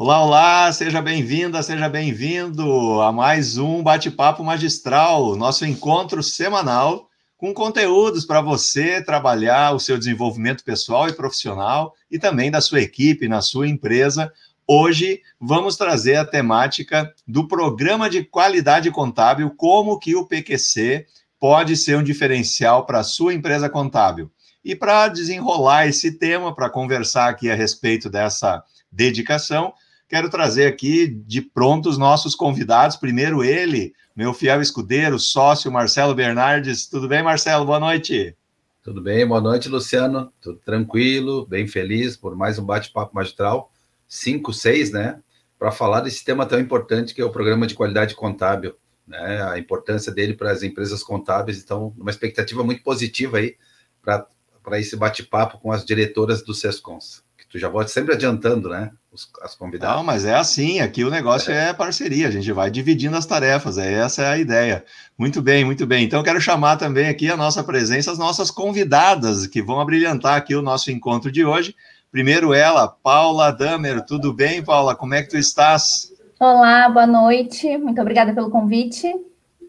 Olá, olá, seja bem-vinda, seja bem-vindo a mais um Bate-Papo Magistral, nosso encontro semanal com conteúdos para você trabalhar o seu desenvolvimento pessoal e profissional e também da sua equipe, na sua empresa. Hoje vamos trazer a temática do programa de qualidade contábil, como que o PQC pode ser um diferencial para a sua empresa contábil. E para desenrolar esse tema, para conversar aqui a respeito dessa dedicação, quero trazer aqui de pronto os nossos convidados. Primeiro, ele, meu fiel escudeiro, sócio Marcelo Bernardes. Tudo bem, Marcelo? Boa noite. Tudo bem, boa noite, Luciano. Tudo tranquilo, bem feliz por mais um bate-papo magistral. Cinco, seis, né? Para falar desse tema tão importante que é o programa de qualidade contábil, né? A importância dele para as empresas contábeis. Então, uma expectativa muito positiva aí para esse bate-papo com as diretoras do SESCONS. Que tu já pode sempre adiantando, né? Os, as convidadas. Não, mas é assim, aqui o negócio é. é parceria, a gente vai dividindo as tarefas, é, essa é a ideia. Muito bem, muito bem. Então, eu quero chamar também aqui a nossa presença, as nossas convidadas, que vão abrilhantar aqui o nosso encontro de hoje. Primeiro ela, Paula Damer. Tudo bem, Paula? Como é que tu estás? Olá, boa noite. Muito obrigada pelo convite.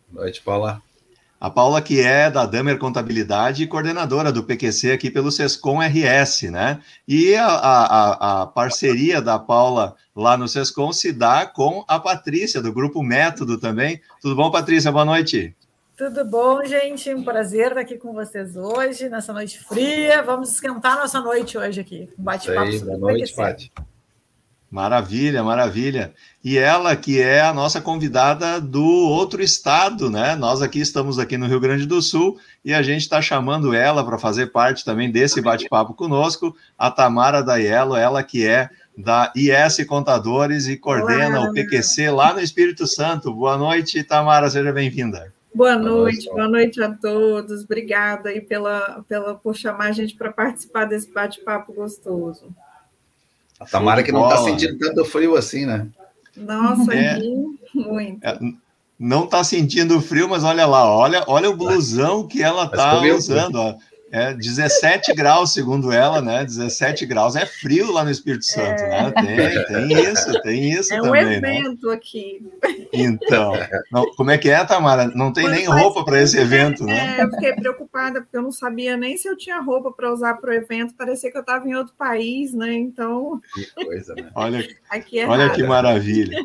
Boa noite, Paula. A Paula, que é da Damer Contabilidade e coordenadora do PQC aqui pelo Sescom RS, né? E a, a, a, parceria da Paula lá no Sescom se dá com a Patrícia, do Grupo Método também. Tudo bom, Patrícia? Boa noite. Tudo bom, gente? Um prazer estar aqui com vocês hoje, nessa noite fria. Vamos esquentar nossa noite hoje aqui. Um bate-papo Boa noite, Paty. Maravilha, maravilha. E ela que é a nossa convidada do outro estado, né? Nós aqui estamos aqui no Rio Grande do Sul e a gente está chamando ela para fazer parte também desse bate-papo conosco, a Tamara Daiello, ela que é da IS Contadores e coordena Olá, o PQC lá no Espírito Santo. Boa noite, Tamara, seja bem-vinda. Boa noite, boa noite a todos. Obrigada aí pela, pela, por chamar a gente para participar desse bate-papo gostoso. A Tamara que não está sentindo tanto frio assim, né? Nossa, é, muito. É, não está sentindo frio, mas olha lá, olha, olha o blusão que ela está usando. Ó. É 17 graus, segundo ela, né? 17 graus é frio lá no Espírito Santo, né? é. né? Tem, tem isso, tem isso é também. É um evento né? aqui. Então, não, como é que é, Tamara? Não tem Quando nem roupa para esse evento, né? É, eu fiquei preocupada, porque eu não sabia nem se eu tinha roupa para usar para o evento. Parecia que eu estava em outro país, né? Então. Que coisa, né? Olha, aqui é olha que maravilha.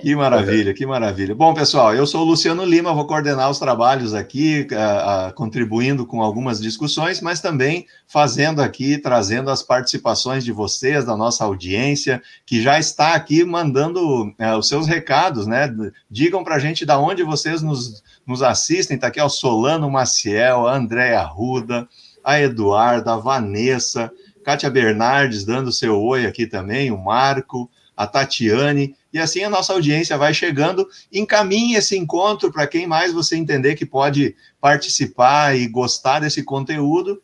Que maravilha, que maravilha. Bom, pessoal, eu sou o Luciano Lima, vou coordenar os trabalhos aqui, uh, uh, contribuindo com algumas discussões, mas também fazendo aqui, trazendo as participações de vocês, da nossa audiência, que já está aqui mandando uh, os seus recados, né? Digam para a gente da onde vocês nos, nos assistem. Está aqui o Solano Maciel, a Andréa Ruda, a Eduarda, a Vanessa, Kátia Bernardes dando seu oi aqui também, o Marco, a Tatiane e assim a nossa audiência vai chegando. Encaminhe esse encontro para quem mais você entender que pode participar e gostar desse conteúdo.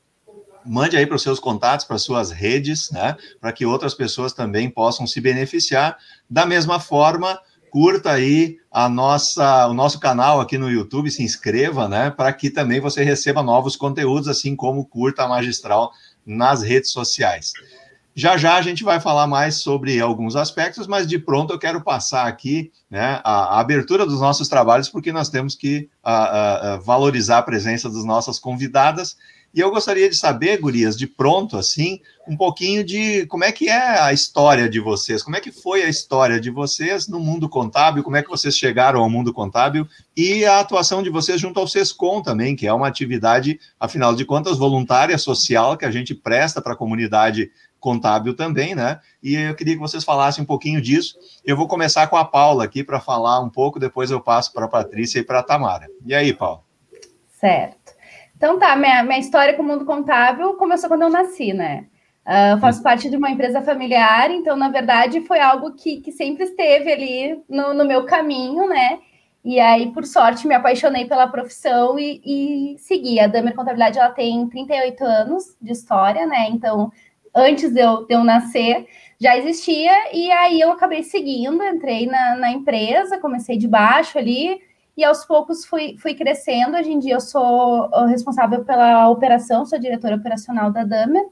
Mande aí para os seus contatos, para suas redes, né? Para que outras pessoas também possam se beneficiar. Da mesma forma, curta aí a nossa, o nosso canal aqui no YouTube, se inscreva, né? Para que também você receba novos conteúdos, assim como curta a magistral nas redes sociais. Já já a gente vai falar mais sobre alguns aspectos, mas de pronto eu quero passar aqui né, a, a abertura dos nossos trabalhos, porque nós temos que a, a, valorizar a presença das nossas convidadas. E eu gostaria de saber, Gurias, de pronto, assim, um pouquinho de como é que é a história de vocês, como é que foi a história de vocês no mundo contábil, como é que vocês chegaram ao mundo contábil e a atuação de vocês junto ao SESCOM também, que é uma atividade, afinal de contas, voluntária, social, que a gente presta para a comunidade contábil também, né? E eu queria que vocês falassem um pouquinho disso. Eu vou começar com a Paula aqui para falar um pouco, depois eu passo para a Patrícia e para a Tamara. E aí, Paula? Certo. Então tá, minha, minha história com o mundo contábil começou quando eu nasci, né? Uh, eu faço parte de uma empresa familiar, então, na verdade, foi algo que, que sempre esteve ali no, no meu caminho, né? E aí, por sorte, me apaixonei pela profissão e, e segui. A Damer Contabilidade ela tem 38 anos de história, né? Então, antes de eu, de eu nascer, já existia, e aí eu acabei seguindo, entrei na, na empresa, comecei de baixo ali, e aos poucos fui, fui crescendo. Hoje em dia eu sou responsável pela operação, sou diretora operacional da Damer.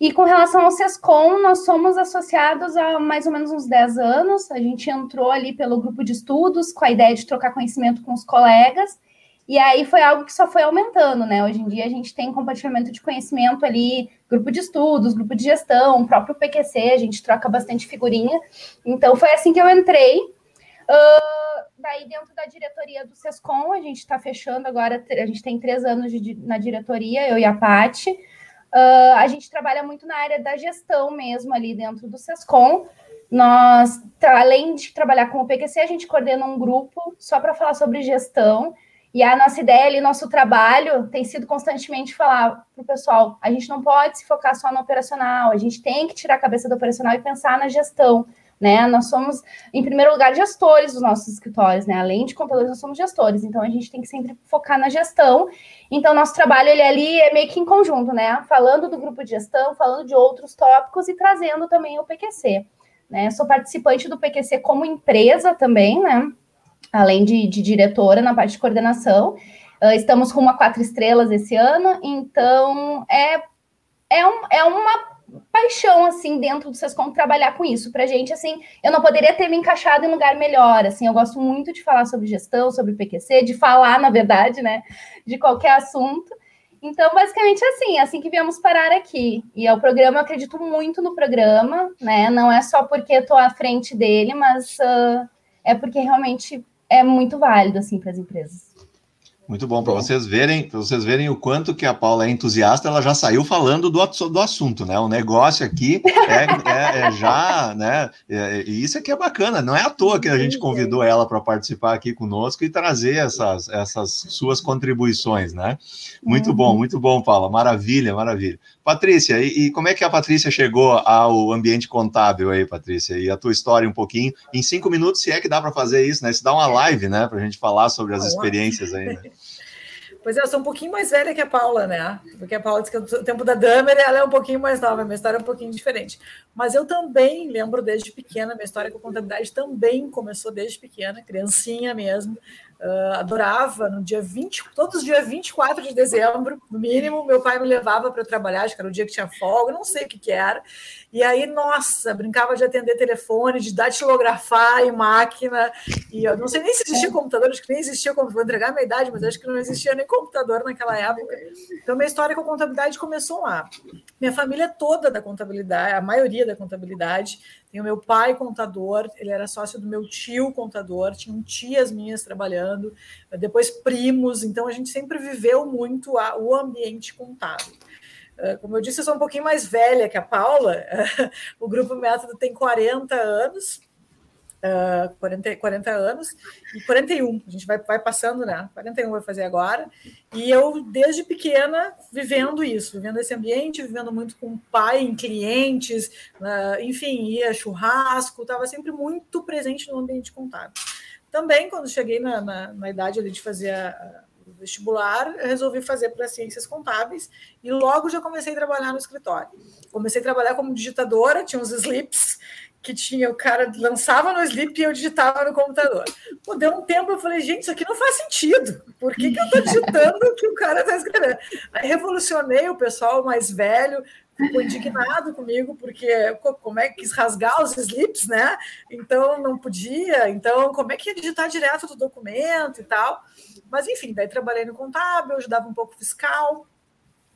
E com relação ao SESCOM, nós somos associados há mais ou menos uns 10 anos. A gente entrou ali pelo grupo de estudos com a ideia de trocar conhecimento com os colegas. E aí foi algo que só foi aumentando, né? Hoje em dia a gente tem compartilhamento de conhecimento ali, grupo de estudos, grupo de gestão, próprio PQC, a gente troca bastante figurinha. Então foi assim que eu entrei. Uh, daí dentro da diretoria do SESCOM, a gente está fechando agora, a gente tem três anos de, na diretoria, eu e a Pati. Uh, a gente trabalha muito na área da gestão mesmo ali dentro do SESCOM. Nós, além de trabalhar com o PQC, a gente coordena um grupo só para falar sobre gestão. E a nossa ideia ali, nosso trabalho tem sido constantemente falar para o pessoal: a gente não pode se focar só no operacional, a gente tem que tirar a cabeça do operacional e pensar na gestão. Né? Nós somos, em primeiro lugar, gestores dos nossos escritórios, né? Além de contadores, nós somos gestores, então a gente tem que sempre focar na gestão. Então, nosso trabalho ele ali é meio que em conjunto, né? Falando do grupo de gestão, falando de outros tópicos e trazendo também o PQC. Né? Sou participante do PQC como empresa também, né? Além de, de diretora na parte de coordenação. Uh, estamos com uma quatro estrelas esse ano, então é, é, um, é uma paixão, assim, dentro do Sescom trabalhar com isso. Pra gente, assim, eu não poderia ter me encaixado em lugar melhor, assim, eu gosto muito de falar sobre gestão, sobre PQC, de falar, na verdade, né, de qualquer assunto. Então, basicamente, assim, assim que viemos parar aqui. E é o programa, eu acredito muito no programa, né, não é só porque estou à frente dele, mas uh, é porque realmente é muito válido assim para as empresas. Muito bom para vocês verem, para vocês verem o quanto que a Paula é entusiasta, ela já saiu falando do, do assunto, né? O negócio aqui é, é, é já, né? É, e isso aqui é bacana, não é à toa que a gente convidou ela para participar aqui conosco e trazer essas, essas suas contribuições, né? Muito uhum. bom, muito bom, Paula, maravilha, maravilha. Patrícia, e, e, como é que a Patrícia chegou ao ambiente contábil aí, Patrícia? E a tua história um pouquinho, em cinco minutos, se é que dá para fazer isso, né? Se dá uma live, né, para a gente falar sobre as experiências aí, né? Pois é, eu sou um pouquinho mais velha que a Paula, né? Porque a Paula disse que o tempo da Damer ela é um pouquinho mais nova, minha história é um pouquinho diferente. Mas eu também lembro desde pequena, minha história com contabilidade também começou desde pequena, criancinha mesmo. Uh, adorava no dia 20, todos os dias 24 de dezembro, no mínimo, meu pai me levava para trabalhar, acho que era o dia que tinha folga, não sei o que, que era. E aí, nossa, brincava de atender telefone, de datilografar em máquina. E eu não sei nem se existia computador, acho que nem existia como vou entregar a minha idade, mas acho que não existia nem computador naquela época. Então, minha história com a contabilidade começou lá. Minha família toda da contabilidade, a maioria da contabilidade, tem o meu pai contador, ele era sócio do meu tio contador, tinham tias minhas trabalhando, depois primos, então a gente sempre viveu muito a, o ambiente contábil. Ah, como eu disse, eu sou um pouquinho mais velha que a Paula, o Grupo Método tem 40 anos, uh, 40, 40 anos e 41. A gente vai, vai passando, né? 41 vai fazer agora. E eu, desde pequena, vivendo isso, vivendo esse ambiente, vivendo muito com o pai, em clientes, enfim, ia churrasco, estava sempre muito presente no ambiente contábil. Também, quando cheguei na, na, na idade de fazer a, vestibular, resolvi fazer para ciências contábeis e logo já comecei a trabalhar no escritório. Comecei a trabalhar como digitadora, tinha uns slips que tinha, o cara lançava no slip e eu digitava no computador. Pô, deu um tempo, eu falei, gente, isso aqui não faz sentido. Por que, que eu estou digitando o que o cara está escrevendo? Aí revolucionei o pessoal mais velho, ficou indignado comigo, porque como é que quis rasgar os slips, né? Então não podia, então como é que ia digitar direto do documento e tal. Mas enfim, daí trabalhei no contábil, ajudava um pouco fiscal,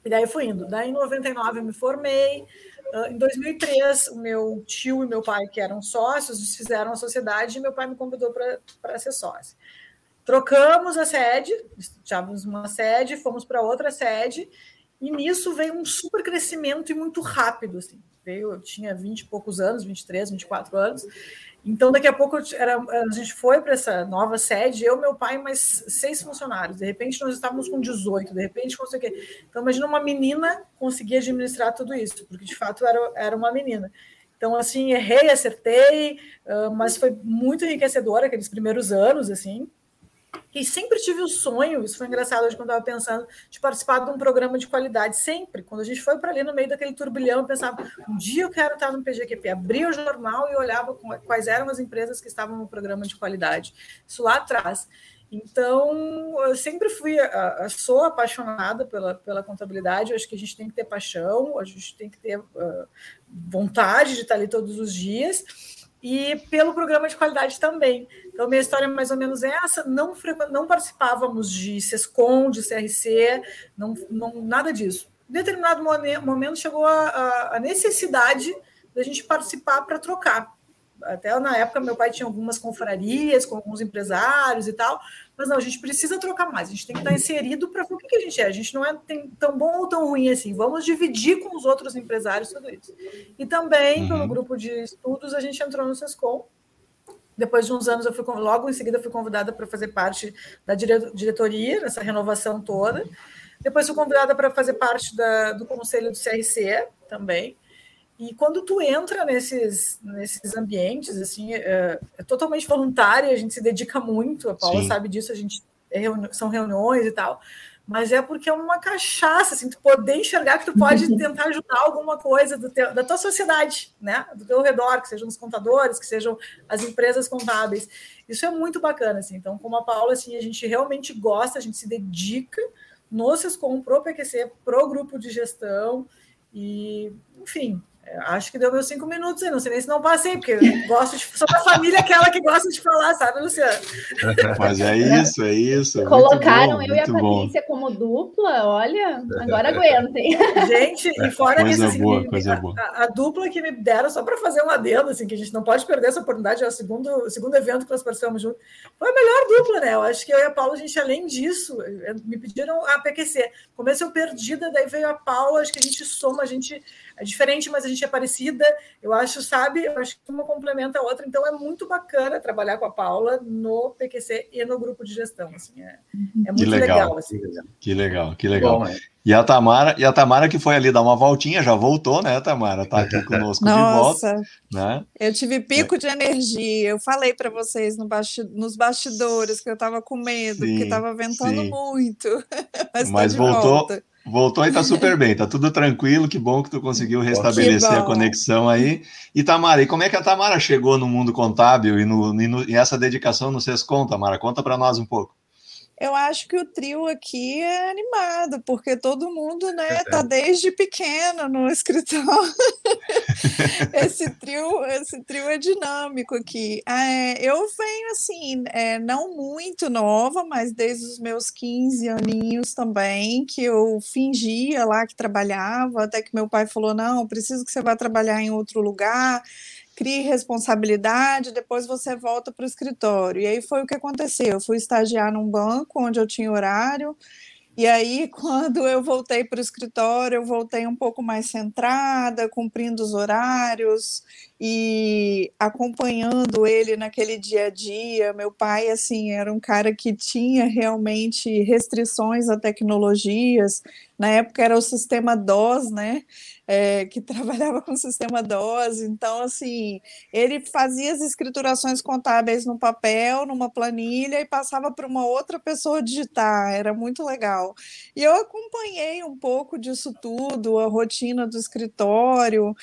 e daí fui indo. Daí em 99 eu me formei, ah, em 2003, o meu tio e meu pai, que eram sócios, desfizeram a sociedade e meu pai me convidou para ser sócio. Trocamos a sede, tínhamos uma sede, fomos para outra sede, e nisso veio um super crescimento e muito rápido. Assim. Veio, eu tinha 20 e poucos anos, 23, 24 anos, então, daqui a pouco era, a gente foi para essa nova sede, eu, meu pai, mais seis funcionários. De repente, nós estávamos com 18, de repente, não sei o quê. Então, imagina uma menina conseguir administrar tudo isso, porque de fato era, era uma menina. Então, assim, errei, acertei, mas foi muito enriquecedor aqueles primeiros anos, assim. E sempre tive o sonho, isso foi engraçado hoje quando eu estava pensando, de participar de um programa de qualidade. Sempre. Quando a gente foi para ali no meio daquele turbilhão, eu pensava, um dia eu quero estar no PGQP. Abria o jornal e olhava quais eram as empresas que estavam no programa de qualidade. Isso lá atrás. Então, eu sempre fui, sou apaixonada pela, pela contabilidade. Eu acho que a gente tem que ter paixão, a gente tem que ter uh, vontade de estar ali todos os dias e pelo programa de qualidade também. Então, minha história é mais ou menos essa. Não, não participávamos de SESCOM, de CRC, não, não, nada disso. Em determinado momento chegou a, a necessidade da gente participar para trocar até na época meu pai tinha algumas confrarias com alguns empresários e tal, mas não, a gente precisa trocar mais, a gente tem que estar inserido para ver o que, a gente é, a gente não é tão bom ou tão ruim assim, vamos dividir com os outros empresários tudo isso. E também, uhum. pelo grupo de estudos, a gente entrou no SESCOM, depois de uns anos, eu fui logo em seguida fui convidada para fazer parte da diretoria, nessa renovação toda. Depois fui convidada para fazer parte da, do conselho do CRC também. E quando tu entra nesses, nesses ambientes, assim, é, é totalmente voluntário, a gente se dedica muito, a Paula Sim. sabe disso, a gente é reuni são reuniões e tal, mas é porque é uma cachaça, assim, tu poder enxergar que tu pode tentar ajudar alguma coisa do teu, da tua sociedade, né, do teu redor, que sejam os contadores, que sejam as empresas contábeis. Isso é muito bacana, assim. Então, como a Paula, assim, a gente realmente gosta, a gente se dedica no SESCOM, pro PQC, pro grupo de gestão, e, enfim, Acho que deu meus cinco minutos aí, não sei nem se não passei, porque eu gosto de. Sou da família aquela que gosta de falar, sabe, Luciano? Mas é isso, é isso. Colocaram bom, eu e a Patrícia bom. como dupla, olha, agora aguentem. Gente, e fora coisa isso, assim, boa, coisa a, boa. A, a, dupla que me deram, só para fazer um adendo, assim, que a gente não pode perder essa oportunidade, é o segundo, o segundo evento que nós participamos juntos, foi a melhor dupla, né? Eu acho que eu e a Paula, a gente, além disso, me pediram a PQC. Começo perdida, daí veio a Paula, acho que a gente soma, a gente é diferente, mas a gente é parecida. Eu acho, sabe? Eu acho que uma complementa a outra. Então é muito bacana trabalhar com a Paula no PQC e no grupo de gestão. Assim, é, é muito legal. legal assim. Que legal, que legal. Bom, é. E a Tamara, e a Tamara que foi ali dar uma voltinha, já voltou, né, Tamara? Tá aqui conosco Nossa, de volta. Né? Eu tive pico é. de energia. Eu falei para vocês no basti nos bastidores que eu estava com medo, sim, porque estava ventando sim. muito. Mas, Mas voltou. Volta. Voltou e tá super bem, tá tudo tranquilo, que bom que tu conseguiu restabelecer a conexão aí. E Tamara, e como é que a Tamara chegou no mundo contábil e, no, e, no, e essa dedicação no SESCOM, Tamara? Conta para nós um pouco. Eu acho que o trio aqui é animado, porque todo mundo, né, tá desde pequeno no escritório. esse trio, esse trio é dinâmico aqui. É, eu venho assim, é, não muito nova, mas desde os meus 15 aninhos também, que eu fingia lá que trabalhava, até que meu pai falou: não, preciso que você vá trabalhar em outro lugar crie responsabilidade, depois você volta para o escritório. E aí foi o que aconteceu. Eu fui estagiar num banco onde eu tinha horário, e aí, quando eu voltei para o escritório, eu voltei um pouco mais centrada, cumprindo os horários e acompanhando ele naquele dia a dia. Meu pai, assim, era um cara que tinha realmente restrições a tecnologias. Na época era o sistema DOS, né? é, que trabalhava com o sistema DOS. Então, assim, ele fazia as escriturações contábeis no papel, numa planilha, e passava para uma outra pessoa digitar. Era muito legal. E eu acompanhei um pouco disso tudo, a rotina do escritório.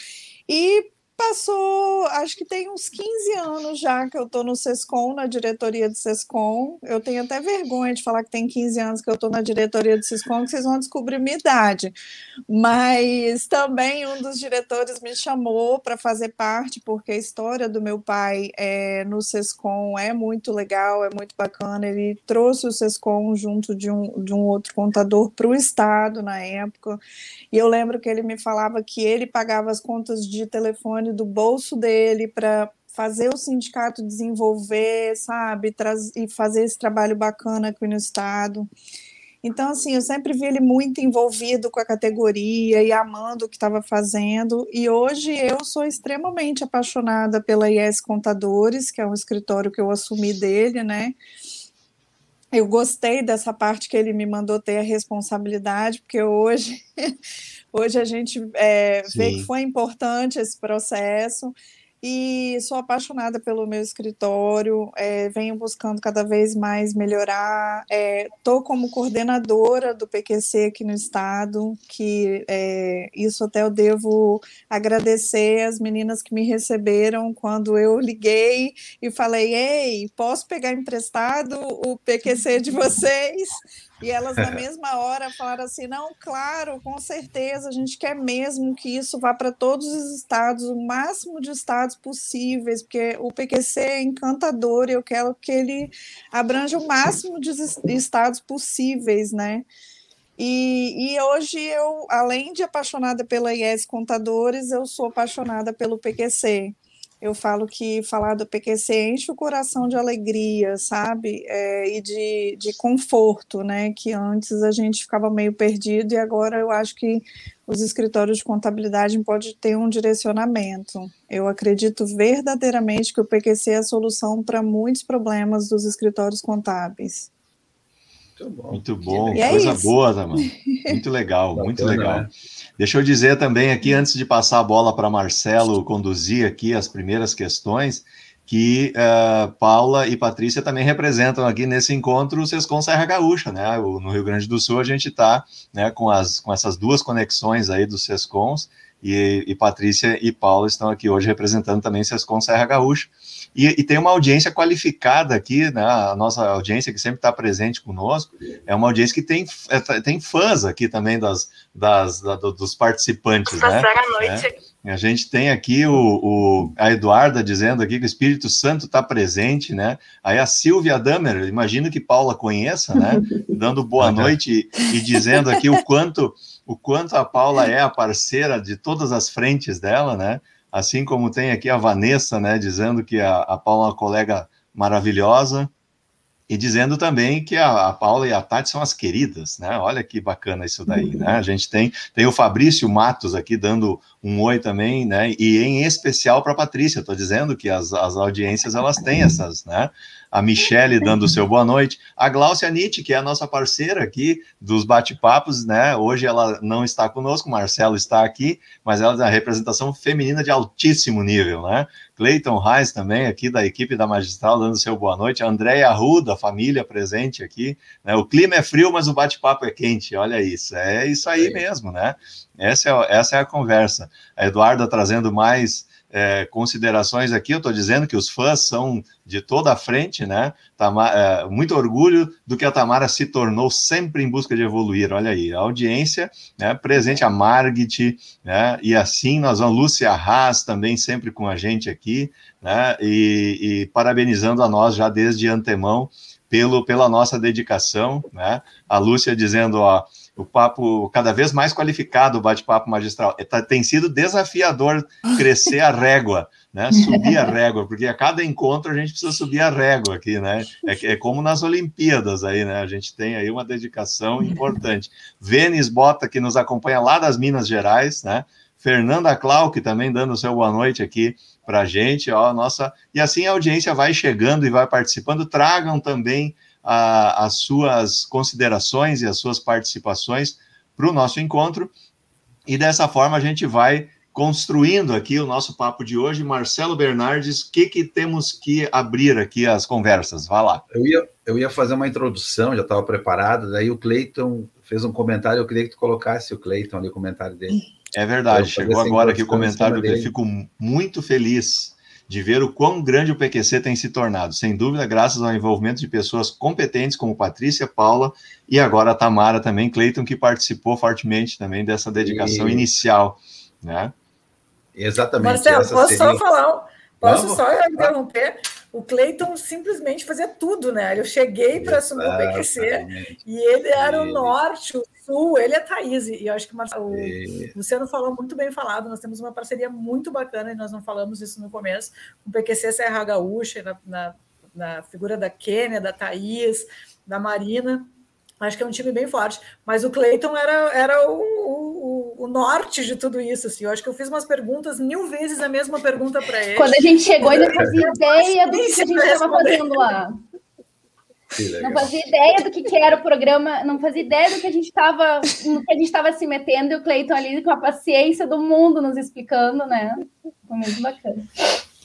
E Passou, acho que tem uns 15 anos já que eu estou no SESCOM, na diretoria do SESCOM. Eu tenho até vergonha de falar que tem 15 anos que eu estou na diretoria do SESCOM, que vocês vão descobrir minha idade. Mas também um dos diretores me chamou para fazer parte, porque a história do meu pai é, no SESCOM é muito legal, é muito bacana. Ele trouxe o SESCOM junto de um, de um outro contador para o Estado na época. E eu lembro que ele me falava que ele pagava as contas de telefone do bolso dele para fazer o sindicato desenvolver, sabe, e fazer esse trabalho bacana aqui no estado. Então, assim, eu sempre vi ele muito envolvido com a categoria e amando o que estava fazendo. E hoje eu sou extremamente apaixonada pela IS Contadores, que é um escritório que eu assumi dele, né? Eu gostei dessa parte que ele me mandou ter a responsabilidade, porque hoje Hoje a gente é, vê que foi importante esse processo. e sou apaixonada pelo meu escritório, é, venho buscando cada vez mais melhorar. Estou é, como coordenadora do PQC aqui no estado, que é, isso até eu devo agradecer as meninas que me receberam quando eu liguei e falei: Ei, posso pegar emprestado o PQC de vocês? E elas, na mesma hora, falaram assim: não, claro, com certeza, a gente quer mesmo que isso vá para todos os estados, o máximo de estados possíveis, porque o PQC é encantador e eu quero que ele abranja o máximo de estados possíveis, né? E, e, hoje eu, além de apaixonada pela IES Contadores, eu sou apaixonada pelo PQC eu falo que falar do PQC enche o coração de alegria, sabe? É, e de, de conforto, né? Que antes a gente ficava meio perdido e agora eu acho que os escritórios de contabilidade podem ter um direcionamento. Eu acredito verdadeiramente que o PQC é a solução para muitos problemas dos escritórios contábeis. Muito bom. Muito bom. É Coisa isso. boa, Tamara. Muito legal, muito legal. Deixa eu dizer também aqui, antes de passar a bola para Marcelo conduzir aqui as primeiras questões, que uh, Paula e Patrícia também representam aqui nesse encontro o Sescom Serra Gaúcha, né? No Rio Grande do Sul a gente está né, com, as, com essas duas conexões aí dos Sescons, e, e Patrícia e Paula estão aqui hoje representando também Sescom Serra Gaúcha. E, e, tem uma audiência qualificada aqui, né? A nossa audiência que sempre está presente conosco é uma audiência que tem, é, tem fãs aqui também das, das, da, dos participantes, né? noite. É. A gente tem aqui o, o, a Eduarda dizendo aqui que o Espírito Santo está presente, né? Aí a Silvia Damer, imagino que Paula conheça, né? Dando boa noite e, e dizendo aqui o quanto o quanto a Paula é a parceira de todas as frentes dela, né? assim como tem aqui a Vanessa, né, dizendo que a, a Paula é uma colega maravilhosa, e dizendo também que a, a, Paula e a Tati são as queridas, né? Olha que bacana isso daí, né? A gente tem, tem o Fabrício Matos aqui dando um oi também, né? E em especial para a Patrícia, estou dizendo que as, as audiências elas têm essas, né? A Michele dando o seu boa noite, a Glaucia Nietzsche, que é a nossa parceira aqui dos bate-papos, né? Hoje ela não está conosco, Marcelo está aqui, mas ela é a representação feminina de altíssimo nível, né? Cleiton Reis também aqui da equipe da Magistral dando o seu boa noite, a Andréia Arruda, família presente aqui, né? O clima é frio, mas o bate-papo é quente, olha isso, é isso aí mesmo, né? Essa é, essa é a conversa. A Eduarda trazendo mais é, considerações aqui, eu estou dizendo que os fãs são de toda a frente, né? Tamara, é, muito orgulho do que a Tamara se tornou sempre em busca de evoluir. Olha aí, a audiência, né, presente a Margit, né? E assim nós vamos, Lúcia Haas também sempre com a gente aqui, né? E, e parabenizando a nós já desde antemão pelo, pela nossa dedicação, né? A Lúcia dizendo, ó, o papo cada vez mais qualificado, o bate-papo magistral. É, tá, tem sido desafiador crescer a régua, né? Subir a régua, porque a cada encontro a gente precisa subir a régua aqui, né? É, é como nas Olimpíadas aí, né? A gente tem aí uma dedicação importante. Vênis Bota, que nos acompanha lá das Minas Gerais, né? Fernanda Clark também dando o seu boa noite aqui para a gente, ó, nossa, e assim a audiência vai chegando e vai participando, tragam também a, as suas considerações e as suas participações para o nosso encontro. E dessa forma a gente vai construindo aqui o nosso papo de hoje. Marcelo Bernardes, o que, que temos que abrir aqui as conversas? Vá lá. Eu ia, eu ia fazer uma introdução, já estava preparado, daí o Cleiton fez um comentário, eu queria que tu colocasse o Cleiton ali, o comentário dele. É verdade, chegou agora aqui o comentário dele. Fico muito feliz de ver o quão grande o PQC tem se tornado, sem dúvida, graças ao envolvimento de pessoas competentes como Patrícia, Paula e agora a Tamara também, Cleiton, que participou fortemente também dessa dedicação e... inicial, né? Exatamente. Marcelo, posso seria... só falar, posso Vamos? só interromper? o Cleiton simplesmente fazia tudo, né? Eu cheguei para assumir o PQC e ele era o norte, o sul, ele é Thaís. E eu acho que o Luciano falou muito bem falado. Nós temos uma parceria muito bacana e nós não falamos isso no começo, com o PQC Serra Gaúcha, na, na, na figura da Kênia, da Thaís, da Marina. Acho que é um time bem forte. Mas o Cleiton era, era o, o, o, norte de tudo isso. Assim. Eu acho que eu fiz umas perguntas, mil vezes a mesma pergunta para ele. Quando a gente chegou, ele não fazia ideia do que a gente estava fazendo lá. Não fazia ideia do que, que, era o programa, não fazia ideia do que a gente estava, no que a gente estava se metendo, e o Cleiton ali com a paciência do mundo nos explicando, né? Foi muito bacana.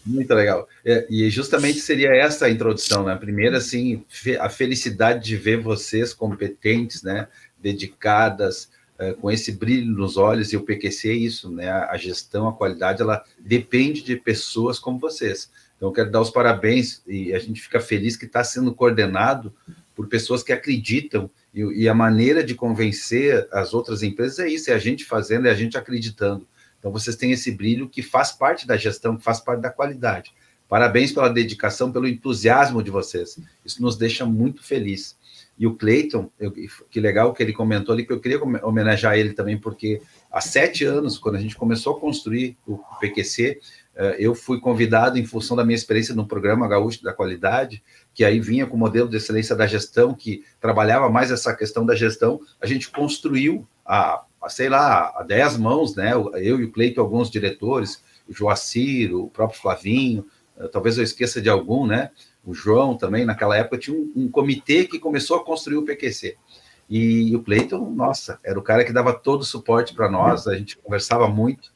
Muito legal. É, e justamente seria essa a introdução, né? Primeiro, assim, a felicidade de ver vocês competentes, né? Dedicadas, é, com esse brilho nos olhos, e o PQC é isso, né? A gestão, a qualidade, ela depende de pessoas como vocês. Então, quero dar os parabéns e a gente fica feliz que está sendo coordenado por pessoas que acreditam e, e, a maneira de convencer as outras empresas é isso, é a gente fazendo, é a gente acreditando. Então, vocês têm esse brilho que faz parte da gestão, que faz parte da qualidade. Parabéns pela dedicação, pelo entusiasmo de vocês. Isso nos deixa muito feliz. E o Cleiton, que legal que ele comentou ali, que eu queria homenagear ele também, porque há sete anos, quando a gente começou a construir o PQC, eu fui convidado em função da minha experiência no programa Gaúcho da Qualidade, que aí vinha com o modelo de excelência da gestão, que trabalhava mais essa questão da gestão, a gente construiu a, a sei lá, a dez mãos, né? Eu e o Cleito, alguns diretores, o Joacir, o próprio Flavinho, eh, talvez eu esqueça de algum, né? O João também, naquela época, tinha um, um comitê que começou a construir o PQC. E o Cleiton, nossa, era o cara que dava todo o suporte para nós, a gente conversava muito.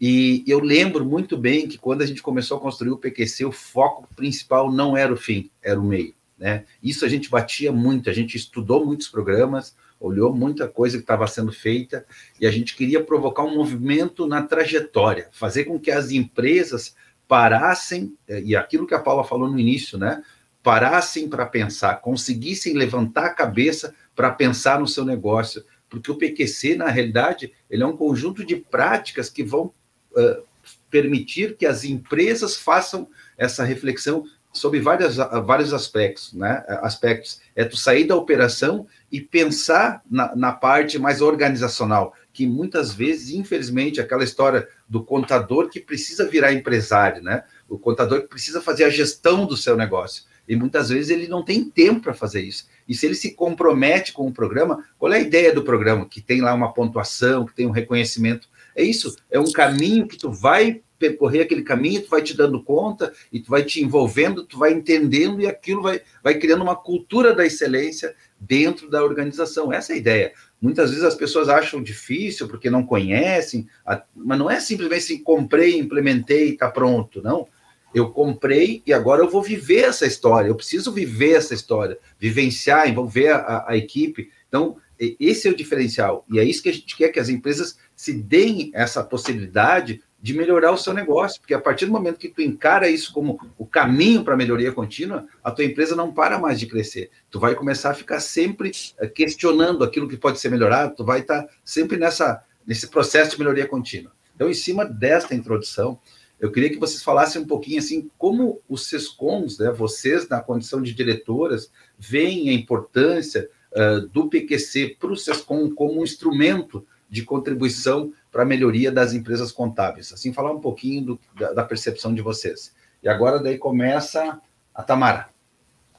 E eu lembro muito bem que quando a gente começou a construir o PQC, o foco principal não era o fim, era o meio. Né? Isso a gente batia muito, a gente estudou muitos programas, olhou muita coisa que estava sendo feita e a gente queria provocar um movimento na trajetória, fazer com que as empresas parassem, eh, e aquilo que a Paula falou no início, né? Parassem para pensar, conseguissem levantar a cabeça para pensar no seu negócio, porque o PQC, na realidade, ele é um conjunto de práticas que vão uh, permitir que as empresas façam essa reflexão sobre várias, vários aspectos, né? Aspectos. É tu sair da operação e pensar na, na parte mais organizacional, que muitas vezes, infelizmente, aquela história do contador que precisa virar empresário, né? O contador que precisa fazer a gestão do seu negócio. E muitas vezes ele não tem tempo para fazer isso. E se ele se compromete com o programa, qual é a ideia do programa? Que tem lá uma pontuação, que tem um reconhecimento. É isso, é um caminho que tu vai percorrer aquele caminho, tu vai te dando conta e tu vai te envolvendo, tu vai entendendo e aquilo vai, vai criando uma cultura da excelência dentro da organização. Essa é a ideia. Muitas vezes as pessoas acham difícil porque não conhecem, mas não é simplesmente assim, comprei, implementei está pronto, não. Eu comprei e agora eu vou viver essa história, eu preciso viver essa história, vivenciar, envolver a, a equipe. Então, esse é o diferencial. E é isso que a gente quer que as empresas se deem essa possibilidade de melhorar o seu negócio, porque a partir do momento que tu encara isso como o caminho para a melhoria contínua, a tua empresa não para mais de crescer. Tu vai começar a ficar sempre eh, questionando aquilo que pode ser melhorado, tu vai estar sempre nessa nesse processo de melhoria contínua. Então, em cima desta introdução, eu queria que vocês falassem um pouquinho assim como os SESCOMs, né, vocês na condição de diretoras, veem a importância uh, do PQC para o SESCOM como um instrumento de contribuição para a melhoria das empresas contábeis. Assim, falar um pouquinho do, da, da, percepção de vocês. E agora daí começa a Tamara.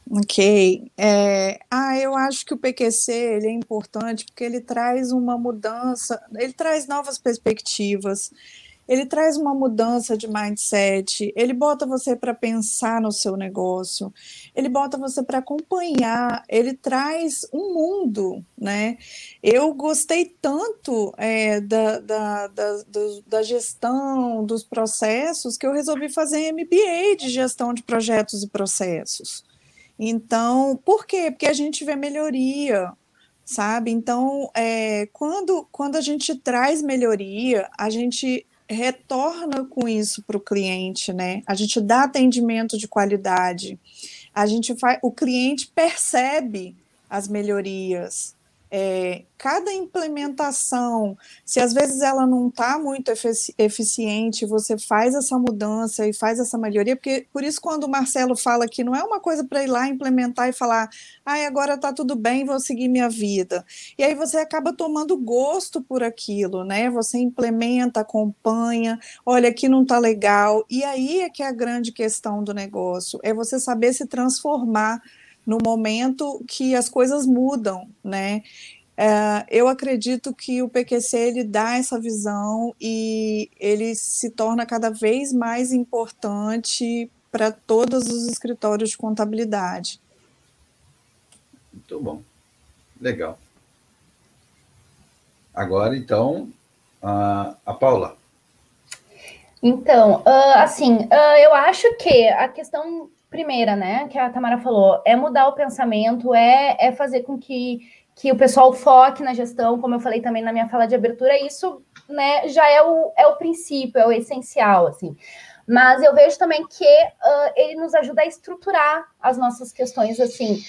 Ok. É, ah, eu acho que o PQC ele é importante porque ele traz uma mudança, ele traz novas perspectivas, ele traz uma mudança de mindset, ele bota você para pensar no seu negócio, ele bota você para acompanhar, ele traz um mundo, né? Eu gostei tanto é, da, da, da, da, gestão dos processos que eu resolvi fazer MBA de gestão de projetos e processos. Então, por quê? Porque a gente vê melhoria, sabe? Então, é, quando, quando a gente traz melhoria, a gente retorna com isso para o cliente, né? A gente dá atendimento de qualidade, a gente faz, o cliente percebe as melhorias, é, cada implementação, se às vezes ela não está muito eficiente, você faz essa mudança e faz essa melhoria, porque por isso quando o Marcelo fala que não é uma coisa para ir lá implementar e falar, ai, agora está tudo bem, vou seguir minha vida. E aí você acaba tomando gosto por aquilo, né? Você implementa, acompanha, olha, aqui não está legal. E aí é que é a grande questão do negócio, é você saber se transformar no momento que as coisas mudam, né? É, eu acredito que o PQC ele dá essa visão e ele se torna cada vez mais importante para todos os escritórios de contabilidade. Muito bom, legal. Agora, então, a, a Paula. Então, uh, assim, uh, eu acho que a questão primeira, né, que a Tamara falou, é mudar o pensamento, é, é fazer com que, que o pessoal foque na gestão, como eu falei também na minha fala de abertura, isso, né, já é o, é o princípio, é o essencial, assim. Mas eu vejo também que uh, ele nos ajuda a estruturar as nossas questões, assim,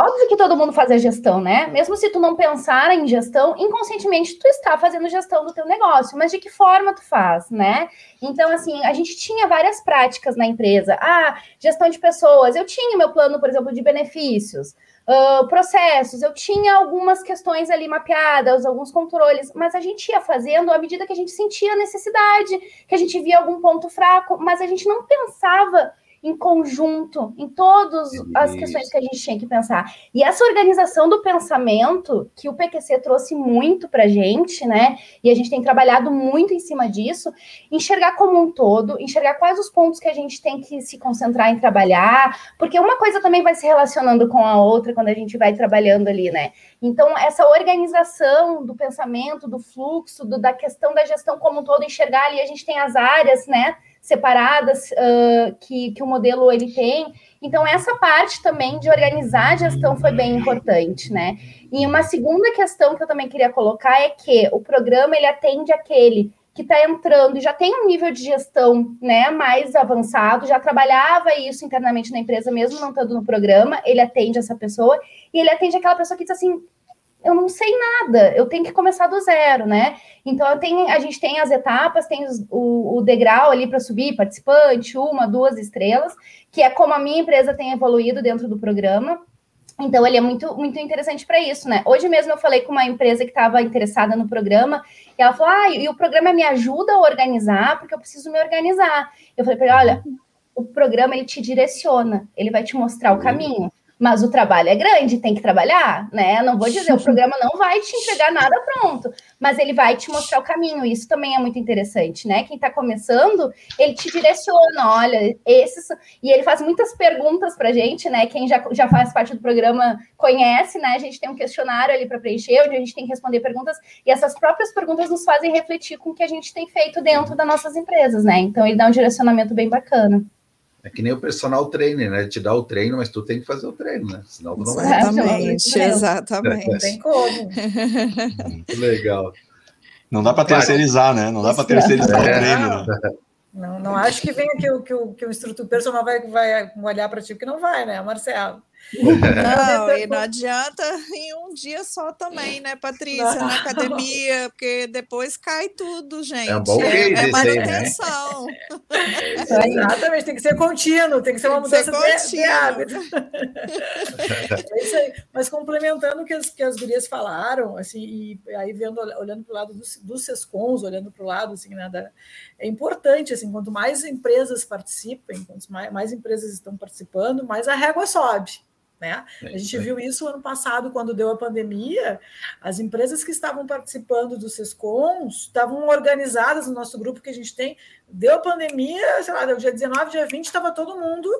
Óbvio que todo mundo faz a gestão, né? Mesmo se tu não pensar em gestão, inconscientemente tu está fazendo gestão do teu negócio, mas de que forma tu faz, né? Então, assim, a gente tinha várias práticas na empresa. Ah, gestão de pessoas. Eu tinha meu plano, por exemplo, de benefícios. Uh, processos, eu tinha algumas questões ali mapeadas, alguns controles, mas a gente ia fazendo à medida que a gente sentia necessidade, que a gente via algum ponto fraco, mas a gente não pensava em conjunto, em todas as questões que a gente tinha que pensar. E essa organização do pensamento, que o PQC trouxe muito para a gente, né? E a gente tem trabalhado muito em cima disso, enxergar como um todo, enxergar quais os pontos que a gente tem que se concentrar em trabalhar, porque uma coisa também vai se relacionando com a outra quando a gente vai trabalhando ali, né? Então, essa organização do pensamento, do fluxo, do, da questão da gestão como um todo, enxergar ali, a gente tem as áreas, né? Separadas uh, que, que o modelo ele tem. Então, essa parte também de organizar a gestão foi bem importante, né? E uma segunda questão que eu também queria colocar é que o programa ele atende aquele que está entrando e já tem um nível de gestão né, mais avançado, já trabalhava isso internamente na empresa, mesmo não estando no programa, ele atende essa pessoa, e ele atende aquela pessoa que diz assim: eu não sei nada, eu tenho que começar do zero, né? Então tenho, a gente tem as etapas, tem os, o, o, degrau ali para subir, participante, uma, duas estrelas, que é como a minha empresa tem evoluído dentro do programa. Então ele é muito, muito interessante para isso, né? Hoje mesmo eu falei com uma empresa que estava interessada no programa, e ela falou: ah, e o programa me ajuda a organizar, porque eu preciso me organizar. Eu falei para ele: olha, o programa ele te direciona, ele vai te mostrar o caminho mas o trabalho é grande, tem que trabalhar, né? Não vou dizer, o programa não vai te entregar nada pronto, mas ele vai te mostrar o caminho. Isso também é muito interessante, né? Quem está começando, ele te direciona, olha, esses. E ele faz muitas perguntas para gente, né? Quem já, já faz parte do programa conhece, né? A gente tem um questionário ali para preencher, onde a gente tem que responder perguntas, e essas próprias perguntas nos fazem refletir com o que a gente tem feito dentro das nossas empresas, né? Então ele dá um direcionamento bem bacana. É que nem o personal trainer, né? Te dá o treino, mas tu tem que fazer o treino, né? Senão tu não vai. Exatamente, exatamente. Não tem como. Muito legal. Não dá para terceirizar, né? Não dá para terceirizar é. o treino. Né? Não, não acho que venha que o, que o, que o instrutor personal vai, vai olhar para ti, porque não vai, né, Marcelo? Não, e não adianta em um dia só também, né, Patrícia, na academia, porque depois cai tudo, gente. É um bom é, é manutenção. Né? É Exatamente, tem que ser contínuo, tem que ser uma mudança de, de hábito. É isso aí. Mas complementando o que as, que as gurias falaram, assim, e aí vendo, olhando para o lado dos, dos SESCONs, olhando para o lado, assim, né, da, é importante, assim, quanto mais empresas participem, quanto mais, mais empresas estão participando, mais a régua sobe. Né? É a gente viu isso ano passado, quando deu a pandemia, as empresas que estavam participando dos SESCONs estavam organizadas no nosso grupo que a gente tem. Deu a pandemia, sei lá, deu dia 19, dia 20, estava todo mundo,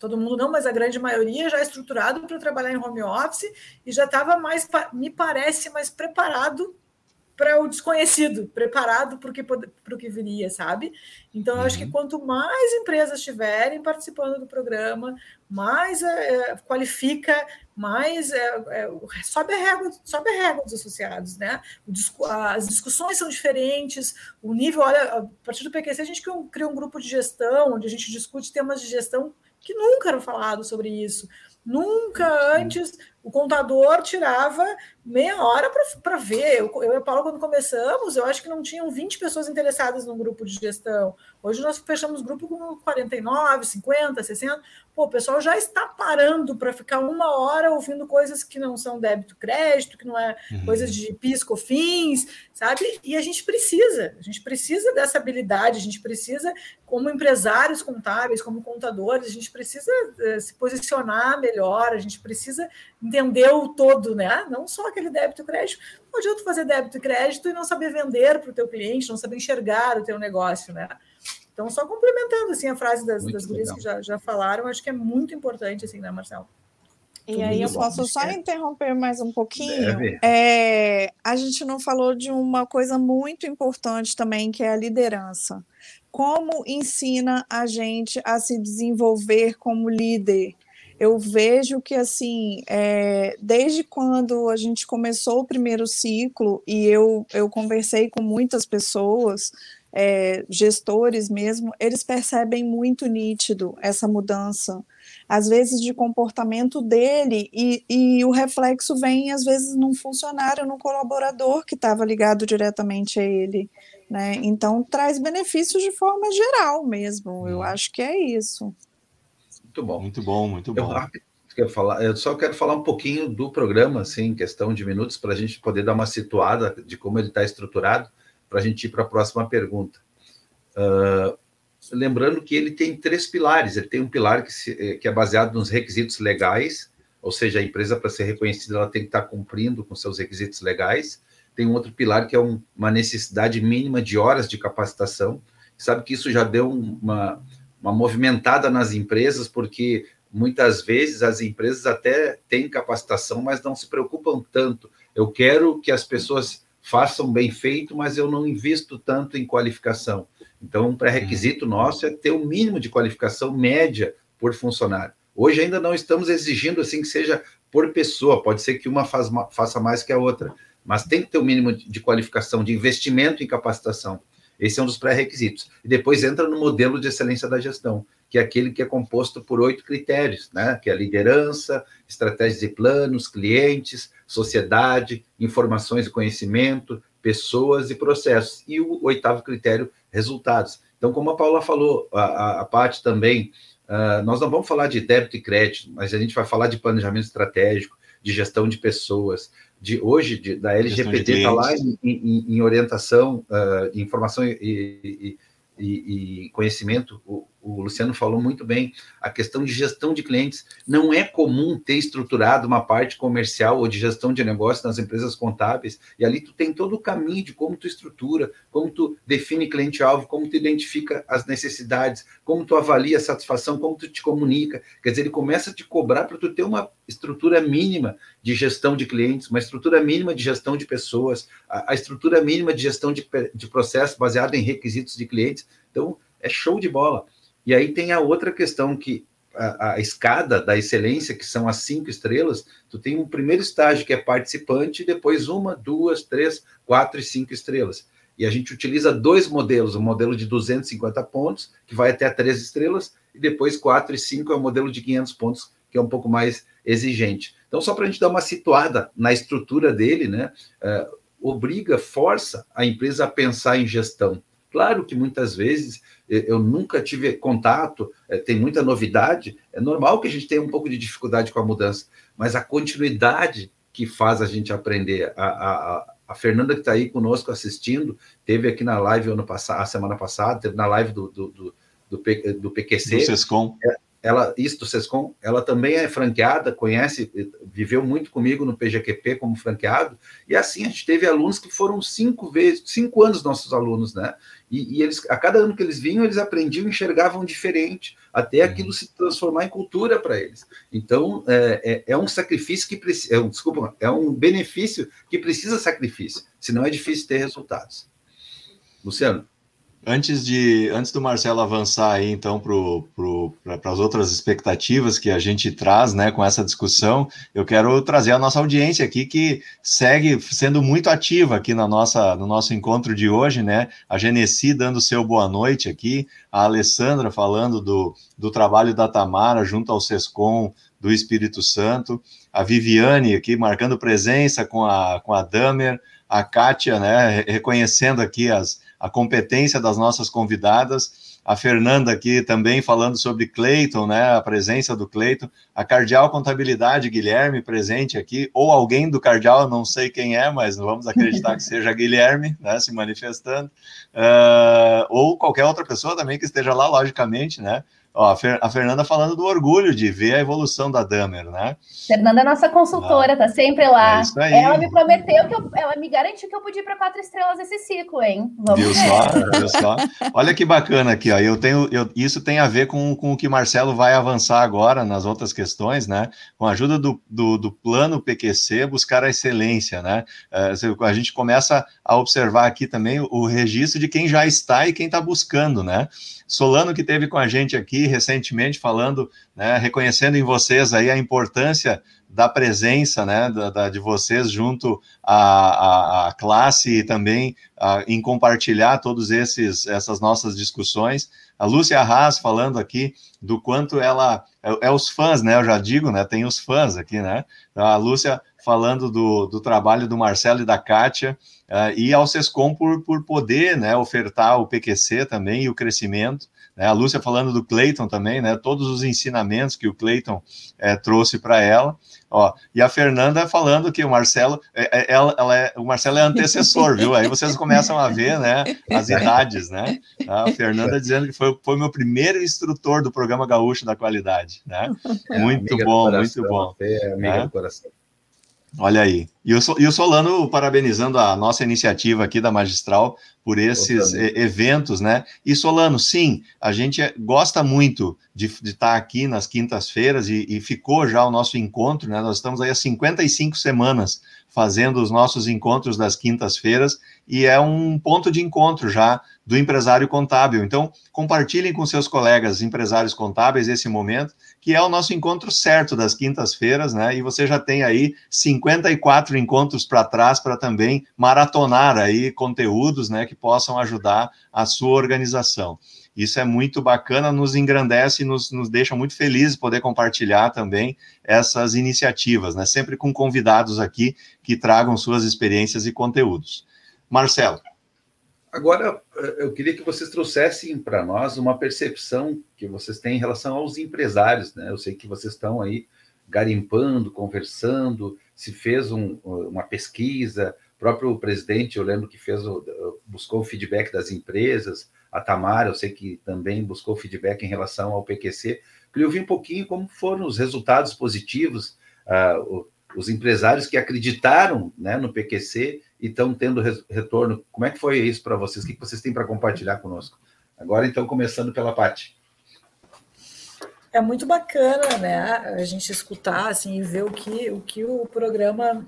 todo mundo não, mas a grande maioria já estruturado para trabalhar em home office e já estava mais, me parece, mais preparado para o desconhecido, preparado para o que viria, sabe? Então, eu acho que uhum. quanto mais empresas estiverem participando do programa, mais é, qualifica, mais é, é, sobe, a régua, sobe a régua dos associados, né? As discussões são diferentes, o nível, olha, a partir do PQC a gente cria um grupo de gestão, onde a gente discute temas de gestão que nunca eram falados sobre isso. Nunca antes o contador tirava meia hora para ver. Eu, eu e a Paula, quando começamos, eu acho que não tinham 20 pessoas interessadas no grupo de gestão. Hoje nós fechamos grupo com 49, 50, 60. Pô, o pessoal já está parando para ficar uma hora ouvindo coisas que não são débito crédito, que não é uhum. coisas de pisco fins, sabe? E a gente precisa, a gente precisa dessa habilidade, a gente precisa, como empresários contábeis, como contadores, a gente precisa uh, se posicionar melhor, a gente precisa entender o todo, né? Não só aquele débito crédito. Não adianta fazer débito e crédito e não saber vender para o teu cliente, não saber enxergar o teu negócio, né? Então, só complementando assim, a frase das, das gurias que já, já falaram, acho que é muito importante, assim, né, Marcelo? E aí eu posso só interromper mais um pouquinho. É, a gente não falou de uma coisa muito importante também, que é a liderança. Como ensina a gente a se desenvolver como líder? Eu vejo que assim, é, desde quando a gente começou o primeiro ciclo e eu, eu conversei com muitas pessoas, é, gestores mesmo, eles percebem muito nítido essa mudança, às vezes de comportamento dele, e, e o reflexo vem, às vezes, num funcionário, num colaborador que estava ligado diretamente a ele. Né? Então, traz benefícios de forma geral mesmo, eu uhum. acho que é isso. Muito bom. Muito bom, muito bom. Eu, falar, eu só quero falar um pouquinho do programa, assim, em questão de minutos, para a gente poder dar uma situada de como ele está estruturado para a gente ir para a próxima pergunta. Uh, lembrando que ele tem três pilares. Ele tem um pilar que, se, eh, que é baseado nos requisitos legais, ou seja, a empresa, para ser reconhecida, ela tem que estar cumprindo com seus requisitos legais. Tem um outro pilar que é um, uma necessidade mínima de horas de capacitação. Sabe que isso já deu uma, uma movimentada nas empresas, porque muitas vezes as empresas até têm capacitação, mas não se preocupam tanto. Eu quero que as pessoas façam bem feito, mas eu não invisto tanto em qualificação. Então, um pré-requisito nosso é ter o um mínimo de qualificação média por funcionário. Hoje ainda não estamos exigindo assim que seja por pessoa, pode ser que uma faz, faça mais que a outra, mas tem que ter o um mínimo de qualificação, de investimento em capacitação. Esse é um dos pré-requisitos. E depois entra no modelo de excelência da gestão, que é aquele que é composto por oito critérios, né? que é liderança, estratégias e planos, clientes, sociedade, informações e conhecimento, pessoas e processos. E o oitavo critério, resultados. Então, como a Paula falou, a, a, também, uh, nós não vamos falar de débito e crédito, mas a gente vai falar de planejamento estratégico, de gestão de pessoas, de hoje, de, da LGPD está lá em, em, em orientação, uh, informação e, e, e, e conhecimento, o, o Luciano falou muito bem, a questão de gestão de clientes. Não é comum ter estruturado uma parte comercial ou de gestão de negócio nas empresas contábeis, e ali tu tem todo o caminho de como tu estrutura, como tu define cliente-alvo, como tu identifica as necessidades, como tu avalia a satisfação, como tu te comunica. Quer dizer, ele começa a te cobrar para tu ter uma estrutura mínima de gestão de clientes, uma estrutura mínima de gestão de pessoas, a, a estrutura mínima de gestão de, de processo baseado em requisitos de clientes. Então, é show de bola. E aí tem a outra questão que a, a, escada da excelência, que são as cinco estrelas, tu tem um primeiro estágio que é participante, depois uma, duas, três, quatro e cinco estrelas. E a gente utiliza dois modelos, o modelo de 250 pontos, que vai até três estrelas, e depois quatro e cinco é o modelo de 500 pontos, que é um pouco mais exigente. Então, só para a gente dar uma situada na estrutura dele, né, uh, obriga, força a empresa a pensar em gestão. Claro que muitas vezes eu nunca tive contato, é, tem muita novidade, é normal que a gente tenha um pouco de dificuldade com a mudança, mas a continuidade que faz a gente aprender. A, a, a Fernanda que está aí conosco assistindo, teve aqui na live ano passado, a semana passada, teve na live do, do, do, do, do PQC. Do Sescom. Ela, isso do Sescom, ela também é franqueada, conhece, viveu muito comigo no PGQP como franqueado, e assim a gente teve alunos que foram cinco vezes, cinco anos nossos alunos, né? E, e eles, a cada ano que eles vinham, eles aprendiam, enxergavam diferente, até uhum. aquilo se transformar em cultura para eles. Então, é, é, é, um sacrifício que precisa, é um, desculpa, é um benefício que precisa sacrifício, senão é difícil ter resultados. Luciano. Antes, de, antes do Marcelo avançar aí, então, para as outras expectativas que a gente traz né, com essa discussão, eu quero trazer a nossa audiência aqui, que segue sendo muito ativa aqui na nossa, no nosso encontro de hoje, né? A Genesi dando seu boa noite aqui, a Alessandra falando do, do trabalho da Tamara junto ao SESCOM do Espírito Santo, a Viviane aqui marcando presença com a, com a Damer, a Kátia, né, reconhecendo aqui as a competência das nossas convidadas. A Fernanda aqui também falando sobre Cleiton, né? A presença do Cleiton. A Cardial Contabilidade, Guilherme, presente aqui. Ou alguém do Cardial, não sei quem é, mas vamos acreditar que seja Guilherme, né? Se manifestando. Uh, ou qualquer outra pessoa também que esteja lá, logicamente, né? Ó, a Fernanda falando do orgulho de ver a evolução da Damer, né? Fernanda é nossa consultora, ah, tá sempre lá. É isso aí. Ela me prometeu que eu, ela me garantiu que eu podia ir para quatro estrelas esse ciclo, hein? Vamos viu só? Viu só? Olha que bacana aqui, ó. Eu tenho, eu, isso tem a ver com, com o que Marcelo vai avançar agora nas outras questões, né? Com a ajuda do, do, do plano PQC, buscar a excelência, né? Uh, a gente começa a observar aqui também o registro de quem já está e quem está buscando, né? Solano que teve com a gente aqui recentemente falando, né, reconhecendo em vocês aí a importância da presença, né, da, da de vocês junto à, à, à classe e também em compartilhar esses essas nossas discussões. A Lúcia Arras falando aqui do quanto ela é, é, os fãs, né? Eu já digo, né? Tem os fãs aqui, né? A Lúcia falando do, do trabalho do Marcelo e da Kátia, uh, e ao SESCOM por, por poder né, ofertar o PQC também e o crescimento. Né? A Lúcia falando do Cleiton também, né? Todos os ensinamentos que o Cleiton é, trouxe para ela. Ó, e a Fernanda falando que o Marcelo, é, é, ela, ela é, o Marcelo é antecessor, viu? Aí vocês começam a ver, né, as idades, né? A Fernanda dizendo que foi, foi meu primeiro instrutor do programa Gaúcho da Qualidade, né? É, muito bom, muito bom. É, amiga né? do coração. Olha aí. E o, e o Solano parabenizando a nossa iniciativa aqui da Magistral por esses eventos, né? E Solano, sim, a gente é, gosta muito de, de estar aqui nas quintas-feiras e, e, ficou já o nosso encontro, né? Nós estamos aí há 55 semanas fazendo os nossos encontros das quintas-feiras e é um ponto de encontro já do empresário contábil. Então, compartilhem com seus colegas empresários contábeis esse momento que é o nosso encontro certo das quintas-feiras, né? E você já tem aí 54 encontros para trás para também maratonar aí conteúdos, né, que possam ajudar a sua organização. Isso é muito bacana, nos engrandece e nos, nos deixa muito felizes poder compartilhar também essas iniciativas, né? Sempre com convidados aqui que tragam suas experiências e conteúdos. Marcelo. Agora, eh, eu queria que vocês trouxessem para nós uma percepção que vocês têm em relação aos empresários, né? Eu sei que vocês estão aí garimpando, conversando, se fez um, uma pesquisa, o próprio presidente, eu lembro que fez, buscou o feedback das empresas, a Tamara, eu sei que também buscou feedback em relação ao PQC. Queria ouvir um pouquinho como foram os resultados positivos, uh, os empresários que acreditaram né, no PQC e estão tendo retorno. Como é que foi isso para vocês? O que vocês têm para compartilhar conosco? Agora, então, começando pela parte. É muito bacana, né, a gente escutar, assim, e ver o que o, que o programa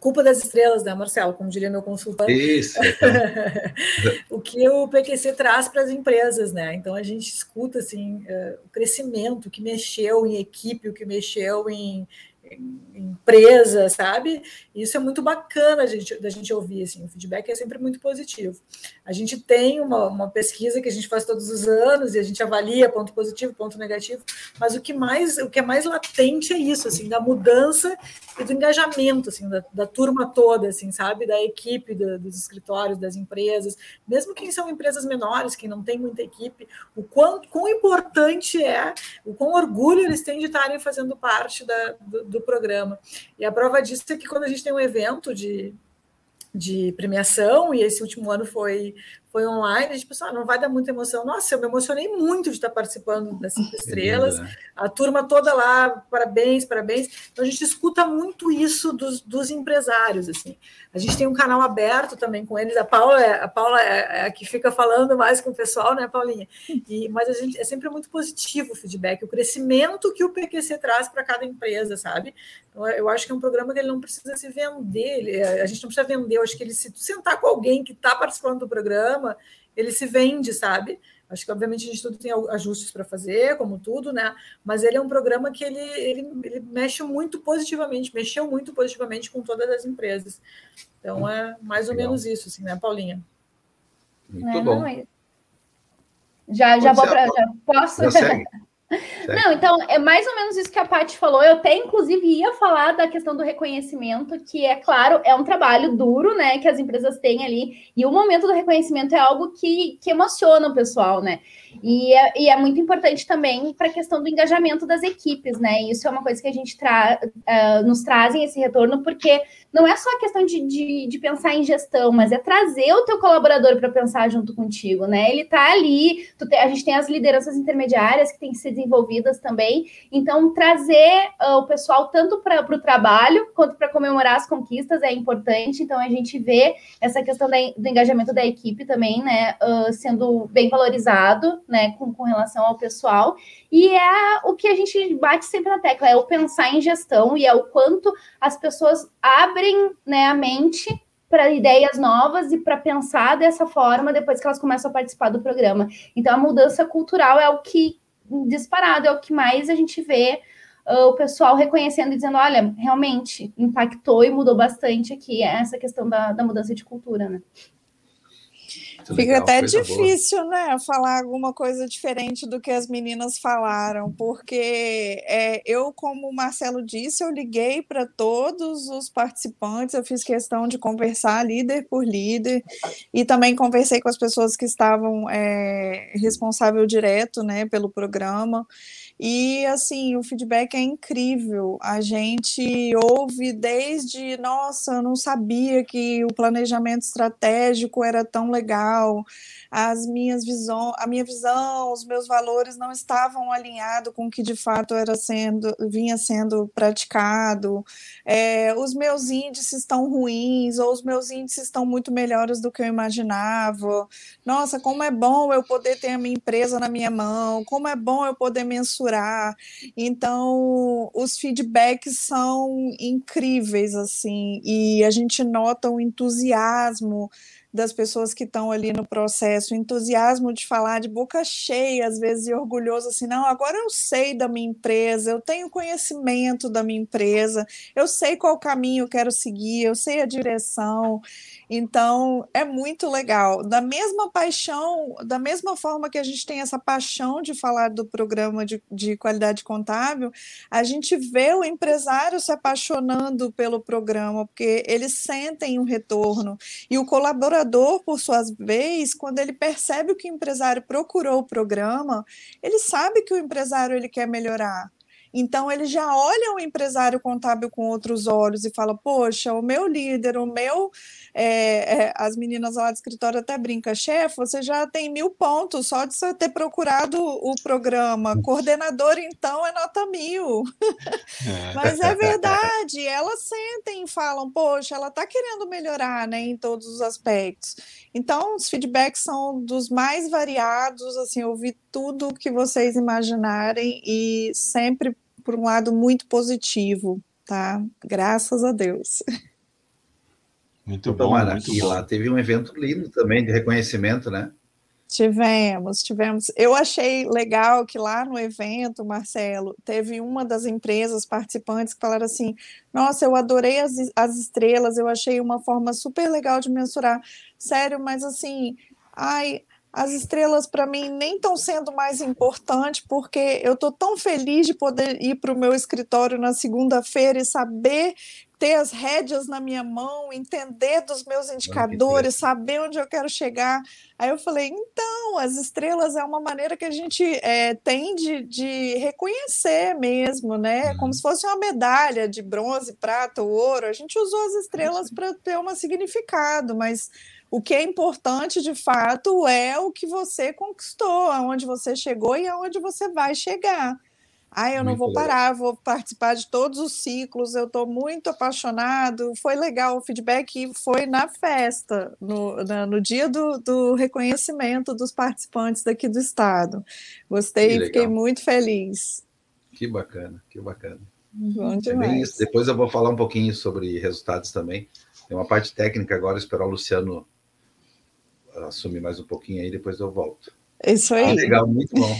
culpa das estrelas, né, Marcelo? Como diria meu consultor. Isso. o que o PQC traz para as empresas, né? Então a gente escuta assim uh, o crescimento que mexeu em equipe, o que mexeu em, empresa, sabe? Isso é muito bacana gente, da gente ouvir, assim, o feedback é sempre muito positivo. A gente tem uma, uma, pesquisa que a gente faz todos os anos e a gente avalia ponto positivo, ponto negativo, mas o que mais, o que é mais latente é isso, assim, da mudança e do engajamento, assim, da, da turma toda, assim, sabe? Da equipe, do, dos escritórios, das empresas, mesmo quem são empresas menores, que não tem muita equipe, o quão, quão importante é, o quão orgulho eles têm de estarem fazendo parte da, do, do programa. E a prova disso é que quando a gente tem um evento de, de premiação, e esse último ano foi, foi online, a gente pensou, ah, não vai dar muita emoção. Nossa, eu me emocionei muito de estar participando das cinco estrelas, né? a turma toda lá, parabéns, parabéns. Então a gente escuta muito isso dos, dos empresários, assim. A gente tem um canal aberto também com eles. A Paula, é, a Paula é, é a que fica falando mais com o pessoal, né, Paulinha? E, mas a gente é sempre muito positivo o feedback, o crescimento que o PQC traz para cada empresa, sabe? Eu acho que é um programa que ele não precisa se vender, ele, a gente não precisa vender, eu acho que ele se sentar com alguém que está participando do programa, ele se vende, sabe? Acho que, obviamente, a gente tudo tem ajustes para fazer, como tudo, né? Mas ele é um programa que ele, ele, ele mexe muito positivamente, mexeu muito positivamente com todas as empresas. Então, é mais ou Legal. menos isso, assim, né, Paulinha? Muito é, bom. Não, já, já vou para. Já posso? Não, então é mais ou menos isso que a Paty falou. Eu até, inclusive, ia falar da questão do reconhecimento, que é claro, é um trabalho duro, né? Que as empresas têm ali. E o momento do reconhecimento é algo que, que emociona o pessoal, né? E é, e é muito importante também para a questão do engajamento das equipes, né? Isso é uma coisa que a gente tra uh, nos trazem esse retorno, porque não é só a questão de, de, de pensar em gestão, mas é trazer o teu colaborador para pensar junto contigo, né? Ele está ali, te, a gente tem as lideranças intermediárias que têm que ser desenvolvidas também, então trazer uh, o pessoal tanto para o trabalho quanto para comemorar as conquistas é importante, então a gente vê essa questão da, do engajamento da equipe também, né, uh, sendo bem valorizado, né, com, com relação ao pessoal. E é o que a gente bate sempre na tecla, é o pensar em gestão e é o quanto as pessoas abrem né, a mente para ideias novas e para pensar dessa forma depois que elas começam a participar do programa. Então, a mudança cultural é o que, disparado, é o que mais a gente vê uh, o pessoal reconhecendo e dizendo: olha, realmente impactou e mudou bastante aqui essa questão da, da mudança de cultura, né? Fica legal, até difícil, boa. né, falar alguma coisa diferente do que as meninas falaram, porque é, eu, como o Marcelo disse, eu liguei para todos os participantes, eu fiz questão de conversar líder por líder, e também conversei com as pessoas que estavam é, responsável direto, né, pelo programa. E assim, o feedback é incrível. A gente ouve desde, nossa, eu não sabia que o planejamento estratégico era tão legal as minhas visões, a minha visão, os meus valores não estavam alinhados com o que de fato era sendo, vinha sendo praticado. É, os meus índices estão ruins, ou os meus índices estão muito melhores do que eu imaginava. Nossa, como é bom eu poder ter a minha empresa na minha mão, como é bom eu poder mensurar. Então, os feedbacks são incríveis, assim, e a gente nota o entusiasmo das pessoas que estão ali no processo, entusiasmo de falar de boca cheia, às vezes, e orgulhoso, assim, não, agora eu sei da minha empresa, eu tenho conhecimento da minha empresa, eu sei qual caminho eu quero seguir, eu sei a direção. Então, é muito legal. Da mesma paixão, da mesma forma que a gente tem essa paixão de falar do programa de, de qualidade contábil, a gente vê o empresário se apaixonando pelo programa, porque eles sentem um retorno. E o colaborador, por sua vez, quando ele percebe que o empresário procurou o programa, ele sabe que o empresário ele quer melhorar. Então ele já olha o empresário contábil com outros olhos e fala: Poxa, o meu líder, o meu. É, é, as meninas lá do escritório até brincam, chefe, você já tem mil pontos só de você ter procurado o programa. Coordenador, então, é nota mil. É. Mas é verdade, elas sentem e falam, poxa, ela está querendo melhorar né, em todos os aspectos. Então, os feedbacks são dos mais variados, assim, eu ouvi tudo que vocês imaginarem e sempre por um lado muito positivo, tá? Graças a Deus. Muito bom, muito e bom. lá teve um evento lindo também de reconhecimento, né? Tivemos, tivemos. Eu achei legal que lá no evento, Marcelo, teve uma das empresas participantes que falaram assim: Nossa, eu adorei as, as estrelas, eu achei uma forma super legal de mensurar. Sério, mas assim, ai, as estrelas para mim nem estão sendo mais importante, porque eu estou tão feliz de poder ir para o meu escritório na segunda-feira e saber ter as rédeas na minha mão, entender dos meus indicadores, saber onde eu quero chegar. Aí eu falei, então, as estrelas é uma maneira que a gente é, tem de, de, reconhecer mesmo, né? Uhum. Como se fosse uma medalha de bronze, prata ou ouro. A gente usou as estrelas para ter um significado, mas o que é importante, de fato, é o que você conquistou, aonde você chegou e aonde você vai chegar. Ah, eu não vou parar, vou participar de todos os ciclos, eu estou muito apaixonado. Foi legal, o feedback foi na festa, no, na, no dia do, do, reconhecimento dos participantes daqui do estado. Gostei e fiquei muito feliz. Que bacana, que bacana. Bom demais. É Depois eu vou falar um pouquinho sobre resultados também. Tem uma parte técnica agora, esperar o Luciano assumir mais um pouquinho aí, depois eu volto. Isso aí. Ah, legal, muito bom.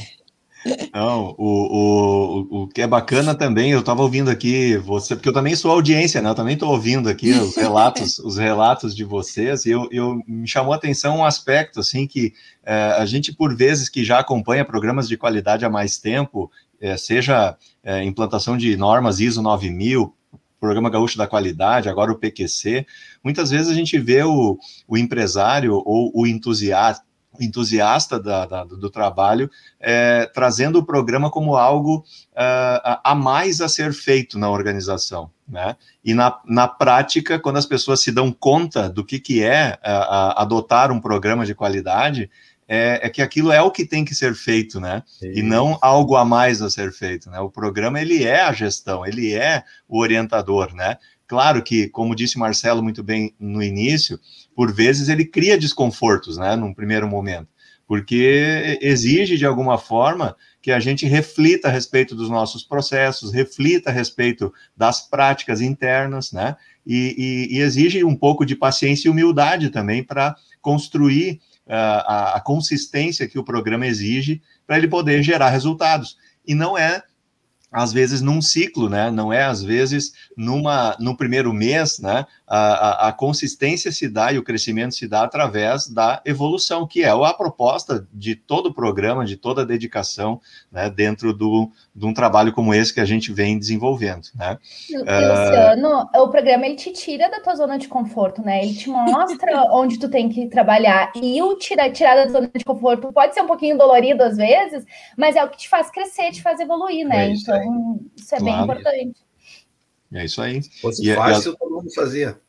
Não, o, o, o que é bacana também, eu estava ouvindo aqui você, porque eu também sou audiência, né? Eu também estou ouvindo aqui os relatos, os relatos de vocês, e eu, eu me chamou a atenção um aspecto assim que é, a gente, por vezes, que já acompanha programas de qualidade há mais tempo, é, seja é, implantação de normas ISO 9000, Programa Gaúcho da Qualidade, agora o PQC, muitas vezes a gente vê o, o empresário ou o entusiasta, entusiasta da, da, do trabalho, é, trazendo o programa como algo uh, a mais a ser feito na organização. Né? E na, na prática, quando as pessoas se dão conta do que, que é uh, adotar um programa de qualidade, é, é, que aquilo é o que tem que ser feito, né? E não algo a mais a ser feito, né? O programa, ele é a gestão, ele é o orientador, né? Claro que, como disse Marcelo muito bem no início, por vezes ele cria desconfortos, né? Num primeiro momento, porque exige, de alguma forma, que a gente reflita a respeito dos nossos processos, reflita a respeito das práticas internas, né? E, e, e exige um pouco de paciência e humildade também para construir a, a consistência que o programa exige para ele poder gerar resultados. E não é às vezes num ciclo, né? Não é às vezes numa no primeiro mês, né? A, a, a, consistência se dá e o crescimento se dá através da evolução, que é a proposta de todo o programa, de toda a dedicação, né? Dentro do, de um trabalho como esse que a gente vem desenvolvendo, né? E, Luciano, uh... o programa ele te tira da tua zona de conforto, né? Ele te mostra onde tu tem que trabalhar e o tirar, tirar da zona de conforto pode ser um pouquinho dolorido às vezes, mas é o que te faz crescer, te faz evoluir, né? É então então, isso é claro. bem importante. É isso aí. Se fosse e, fácil, e a... todo mundo fazia.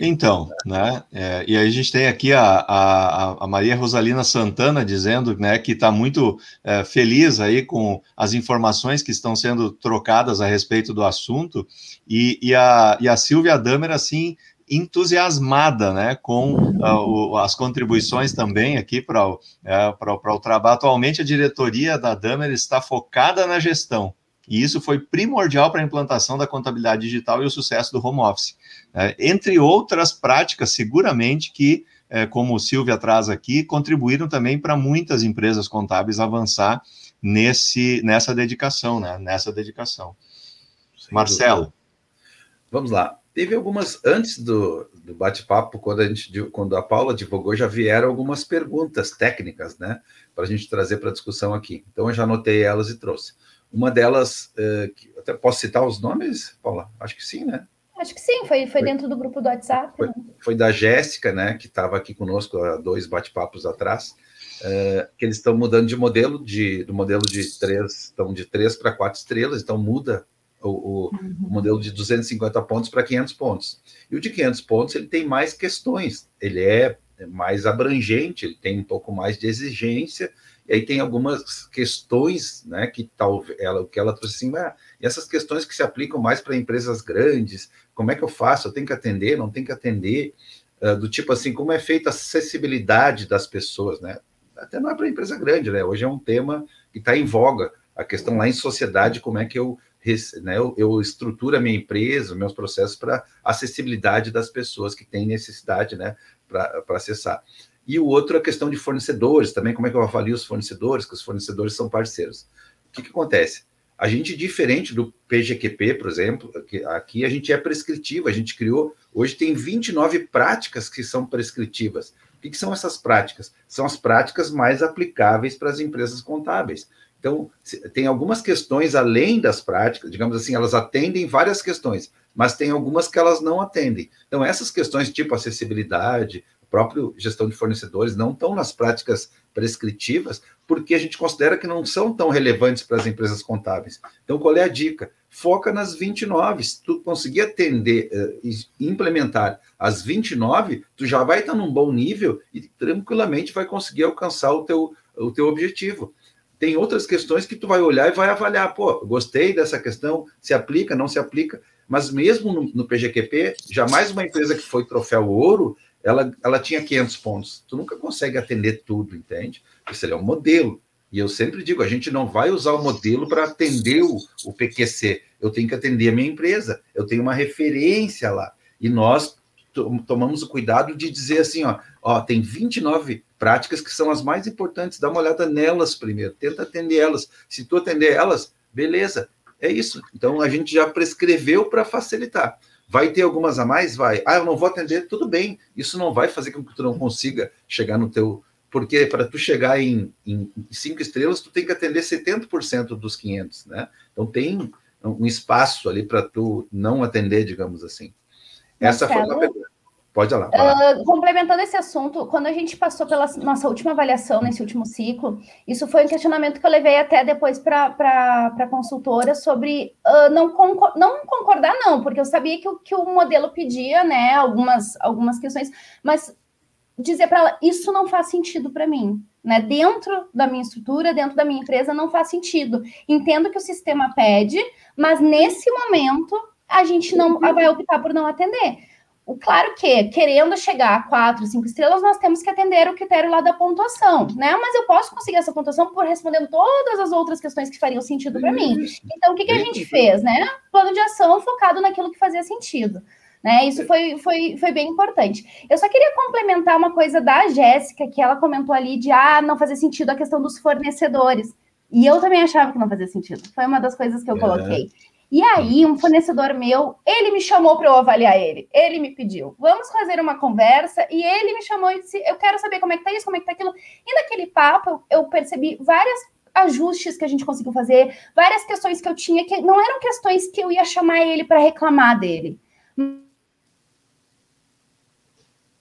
Então, né? É, e aí a gente tem aqui a, a, a, Maria Rosalina Santana dizendo né, que está muito é, feliz aí com as informações que estão sendo trocadas a respeito do assunto, e, e, a, e a Silvia Damer, assim, entusiasmada né, com uh, o, as contribuições também aqui para o, é, o trabalho. Atualmente, a diretoria da Damer está focada na gestão, e isso foi primordial para a implantação da contabilidade digital e o sucesso do home office. É, entre outras práticas, seguramente que, é, como o Silvia traz aqui, contribuíram também para muitas empresas contábeis avançar nesse, nessa dedicação, né? Nessa dedicação. Sem Marcelo. Dúvida. Vamos lá. Teve algumas, antes do, do bate-papo, quando, a gente, quando a Paula divulgou, já vieram algumas perguntas técnicas, né? Para a gente trazer para a discussão aqui. Então, eu já anotei elas e trouxe. Uma delas, uh, até posso citar os nomes, Paula? Acho que sim, né? Acho que sim, foi, foi, foi dentro do grupo do WhatsApp. Foi, né? foi da Jéssica, né, que estava aqui conosco há dois bate-papos atrás, uh, que eles estão mudando de modelo, de, do modelo de três, estão de três para quatro estrelas, então muda o, o, uhum. o, modelo de 250 pontos para 500 pontos. E o de 500 pontos ele tem mais questões, ele é mais abrangente, ele tem um pouco mais de exigência e aí tem algumas questões, né, que tal ela, o que ela trouxe assim, ah, e essas questões que se aplicam mais para empresas grandes, como é que eu faço? Eu tenho que atender, não tenho que atender, uh, do tipo assim, como é feita a acessibilidade das pessoas, né? Até não é para empresa grande, né? Hoje é um tema que está em voga, a questão lá em sociedade, como é que eu, né, eu, eu estruturo a minha empresa, meus processos para acessibilidade das pessoas que têm necessidade, né, para acessar. E o outro é a questão de fornecedores também, como é que eu avalio os fornecedores, que os fornecedores são parceiros. O que, que acontece? A gente, diferente do PGQP, por exemplo, aqui, a gente é prescritivo, a gente criou, hoje tem 29 práticas que são prescritivas. O que, que são essas práticas? São as práticas mais aplicáveis para as empresas contábeis. Então, tem algumas questões além das práticas, digamos assim, elas atendem várias questões, mas tem algumas que elas não atendem. Então, essas questões tipo acessibilidade, próprio gestão de fornecedores não estão nas práticas prescritivas, porque a gente considera que não são tão relevantes para as empresas contábeis. Então, qual é a dica? Foca nas 29. Se tu conseguir atender e uh, implementar as 29, tu já vai estar num bom nível e tranquilamente vai conseguir alcançar o teu, o teu objetivo. Tem outras questões que tu vai olhar e vai avaliar. Pô, gostei dessa questão, se aplica, não se aplica. Mas mesmo no, no PGQP, jamais uma empresa que foi troféu ouro, ela, ela tinha 500 pontos. Tu nunca consegue atender tudo, entende? Isso é um modelo. E eu sempre digo, a gente não vai usar o modelo para atender o, o PQC. Eu tenho que atender a minha empresa. Eu tenho uma referência lá. E nós tomamos o cuidado de dizer assim, ó, ó, tem 29 práticas que são as mais importantes, dá uma olhada nelas primeiro, tenta atender elas. Se tu atender elas, beleza, é isso. Então a gente já prescreveu para facilitar. Vai ter algumas a mais? Vai. Ah, eu não vou atender, tudo bem. Isso não vai fazer com que tu não consiga chegar no teu. Porque para tu chegar em, em cinco estrelas, tu tem que atender 70% dos 500, né? Então tem um espaço ali para tu não atender, digamos assim. Essa Marcelo, foi uma pergunta. Pode lá. Uh, complementando esse assunto, quando a gente passou pela nossa última avaliação nesse último ciclo, isso foi um questionamento que eu levei até depois para a consultora sobre uh, não, concor não concordar, não, porque eu sabia que, que o modelo pedia né, algumas, algumas questões, mas dizer para ela, isso não faz sentido para mim. Né? Dentro da minha estrutura, dentro da minha empresa, não faz sentido. Entendo que o sistema pede, mas nesse momento a gente não vai optar por não atender. Claro que, querendo chegar a quatro, cinco estrelas, nós temos que atender o critério lá da pontuação, né? Mas eu posso conseguir essa pontuação por respondendo todas as outras questões que fariam sentido para mim. Então, o que, que a gente fez, né? Plano de ação focado naquilo que fazia sentido. Né? Isso foi, foi, foi bem importante. Eu só queria complementar uma coisa da Jéssica, que ela comentou ali de ah, não fazer sentido a questão dos fornecedores. E eu também achava que não fazia sentido. Foi uma das coisas que eu é. E aí, um fornecedor meu, ele me chamou para eu avaliar ele. Ele me pediu, vamos fazer uma conversa. E ele me chamou e disse: Eu quero saber como é que tá isso, como é que tá aquilo. E naquele papo, eu percebi várias ajustes que a gente conseguiu fazer, várias questões que eu tinha, que não eram questões que eu ia chamar ele para reclamar dele.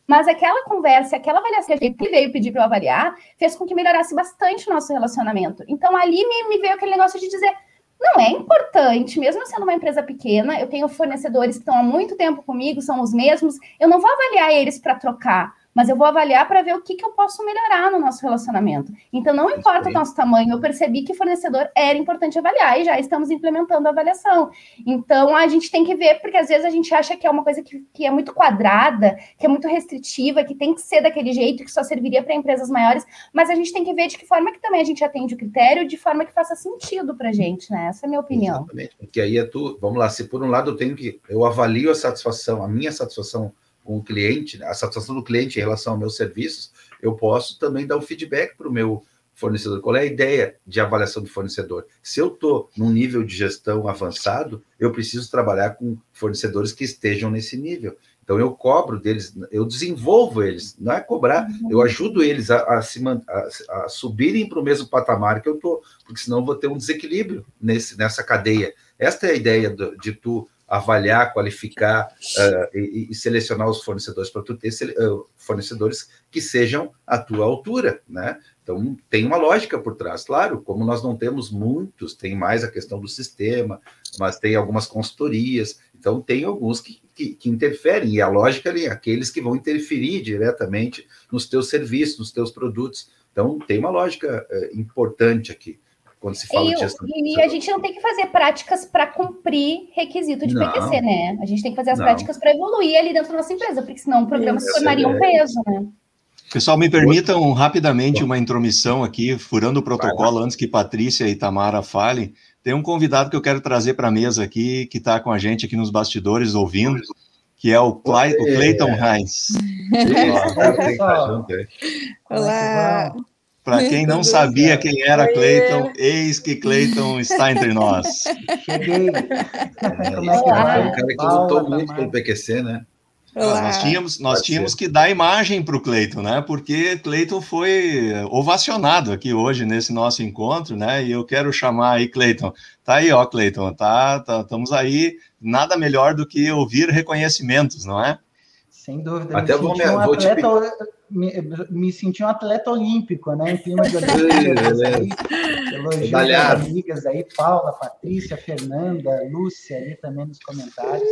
Mas aquela conversa, aquela avaliação que ele veio pedir para eu avaliar, fez com que melhorasse bastante o nosso relacionamento. Então, ali me, me veio aquele negócio de dizer não é importante, mesmo sendo uma empresa pequena, eu tenho fornecedores que estão há muito tempo comigo, são os mesmos, eu não vou avaliar eles para trocar mas eu vou avaliar para ver o que, que eu posso melhorar no nosso relacionamento. Então, não importa o nosso tamanho, eu percebi que fornecedor era importante avaliar e já estamos implementando a avaliação. Então, a gente tem que ver, porque às vezes a gente acha que é uma coisa que, que é muito quadrada, que é muito restritiva, que tem que ser daquele jeito, que só serviria para empresas maiores, mas a gente tem que ver de que forma que também a gente atende o critério, de forma que faça sentido para a gente, né? Essa é a minha opinião. Exatamente, porque aí é tu, vamos lá, se por um lado eu tenho que, eu avalio a satisfação, a minha satisfação o cliente, a satisfação do cliente em relação aos meus serviços, eu posso também dar um feedback para o meu fornecedor. Qual é a ideia de avaliação do fornecedor? Se eu estou num nível de gestão avançado, eu preciso trabalhar com fornecedores que estejam nesse nível. Então, eu cobro deles, eu desenvolvo eles, não é cobrar, uhum. eu ajudo eles a, a, se, a, a subirem para o mesmo patamar que eu estou, porque senão eu vou ter um desequilíbrio nesse, nessa cadeia. Esta é a ideia do, de tu avaliar, qualificar uh, e, e, selecionar os fornecedores para tu ter uh, fornecedores que sejam à tua altura, né? Então tem uma lógica por trás, claro. Como nós não temos muitos, tem mais a questão do sistema, mas tem algumas consultorias. Então tem alguns que, que, que interferem e a lógica ali, aqueles que vão interferir diretamente nos teus serviços, nos teus produtos. Então tem uma lógica uh, importante aqui quando se fala e, de gestão. E a gente não tem que fazer práticas para cumprir requisito de não, PQC, né? A gente tem que fazer as não. práticas para evoluir ali dentro da nossa empresa, porque senão o programa se tornaria um peso, né? Pessoal, me permitam rapidamente uma intromissão aqui, furando o protocolo, antes que Patrícia e Tamara falem. Tem um convidado que eu quero trazer para a mesa aqui, que está com a gente aqui nos bastidores ouvindo, que é o, Clay, o Clayton Heinz. Olá! Para quem não sabia quem era Cleiton, eis que Cleiton está entre nós. Cheguei. É, Como é que é? Um cara que lutou muito pelo PQC, né? Olá. Nós tínhamos, nós tínhamos que dar imagem para o Cleiton, né? Porque Cleiton foi ovacionado aqui hoje nesse nosso encontro, né? E eu quero chamar aí Cleiton. Tá aí, ó, Cleiton, tá, tá, estamos aí. Nada melhor do que ouvir reconhecimentos, não é? Sem dúvida. Até vou, um vou atleta, te me, me senti um atleta olímpico, né? Em clima de Olimpíadas. Elogios das amigas aí, Paula, Patrícia, Fernanda, Lúcia ali também nos comentários.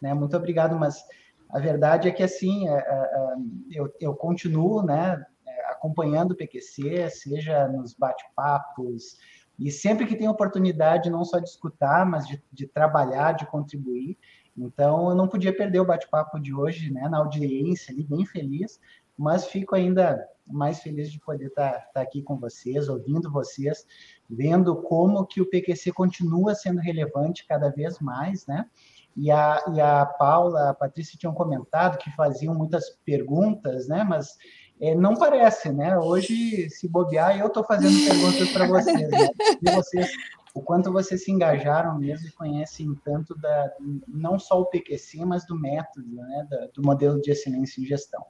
Né? Muito obrigado, mas a verdade é que assim, é, é, é, eu, eu continuo, né? acompanhando o PQC, seja nos bate-papos, e sempre que tem oportunidade, não só de escutar, mas de, de trabalhar, de contribuir. Então, eu não podia perder o bate-papo de hoje, né, na audiência ali, bem feliz, mas fico ainda mais feliz de poder estar, tá, tá aqui com vocês, ouvindo vocês, vendo como que o PQC continua sendo relevante cada vez mais, né? e a, e a Paula, a Patrícia tinham comentado que faziam muitas perguntas, né? Mas é, não parece, né? Hoje, se bobear, eu estou fazendo perguntas para vocês, né? E vocês, o quanto vocês se engajaram mesmo e conhecem tanto da, não só o PQC, mas do método, né? do modelo de excelência em gestão.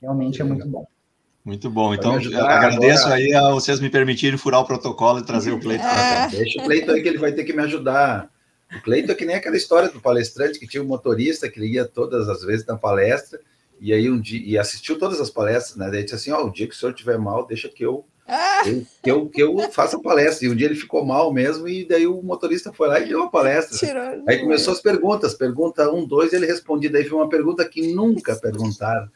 Realmente é muito bom. Muito bom. Então, agradeço agora... aí a vocês me permitirem furar o protocolo e trazer o Cleiton. É. Deixa o Cleiton aí que ele vai ter que me ajudar. O Cleiton é que nem aquela história do palestrante que tinha um motorista que ia todas as vezes na palestra e aí um dia e assistiu todas as palestras, né? Daí disse assim: ó, oh, o dia que o senhor estiver mal, deixa que eu, ah! eu, que eu que eu faça a palestra. E um dia ele ficou mal mesmo, e daí o motorista foi lá e deu a palestra. Tirou, aí começou as perguntas, pergunta um, dois, ele respondia. Daí foi uma pergunta que nunca perguntaram.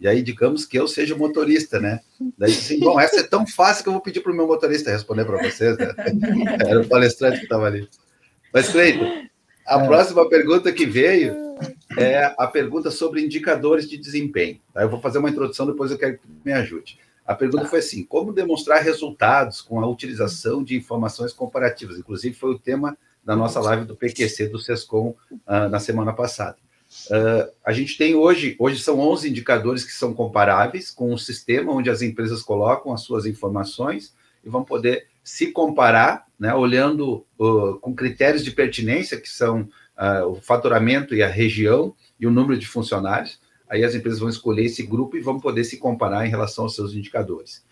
E aí, digamos que eu seja motorista, né? Daí, assim, bom, essa é tão fácil que eu vou pedir para o meu motorista responder para vocês, né? Era o palestrante que estava ali. Mas, Cleiton, a é. próxima pergunta que veio é a pergunta sobre indicadores de desempenho. Tá? Eu vou fazer uma introdução, depois eu quero que me ajude. A pergunta foi assim: como demonstrar resultados com a utilização de informações comparativas? Inclusive, foi o tema da nossa live do PQC do SESCOM uh, na semana passada. Uh, a gente tem hoje, hoje são 11 indicadores que são comparáveis com um sistema onde as empresas colocam as suas informações e vão poder se comparar, né, olhando uh, com critérios de pertinência, que são uh, o faturamento e a região e o número de funcionários. Aí as empresas vão escolher esse grupo e vão poder se comparar em relação aos seus indicadores.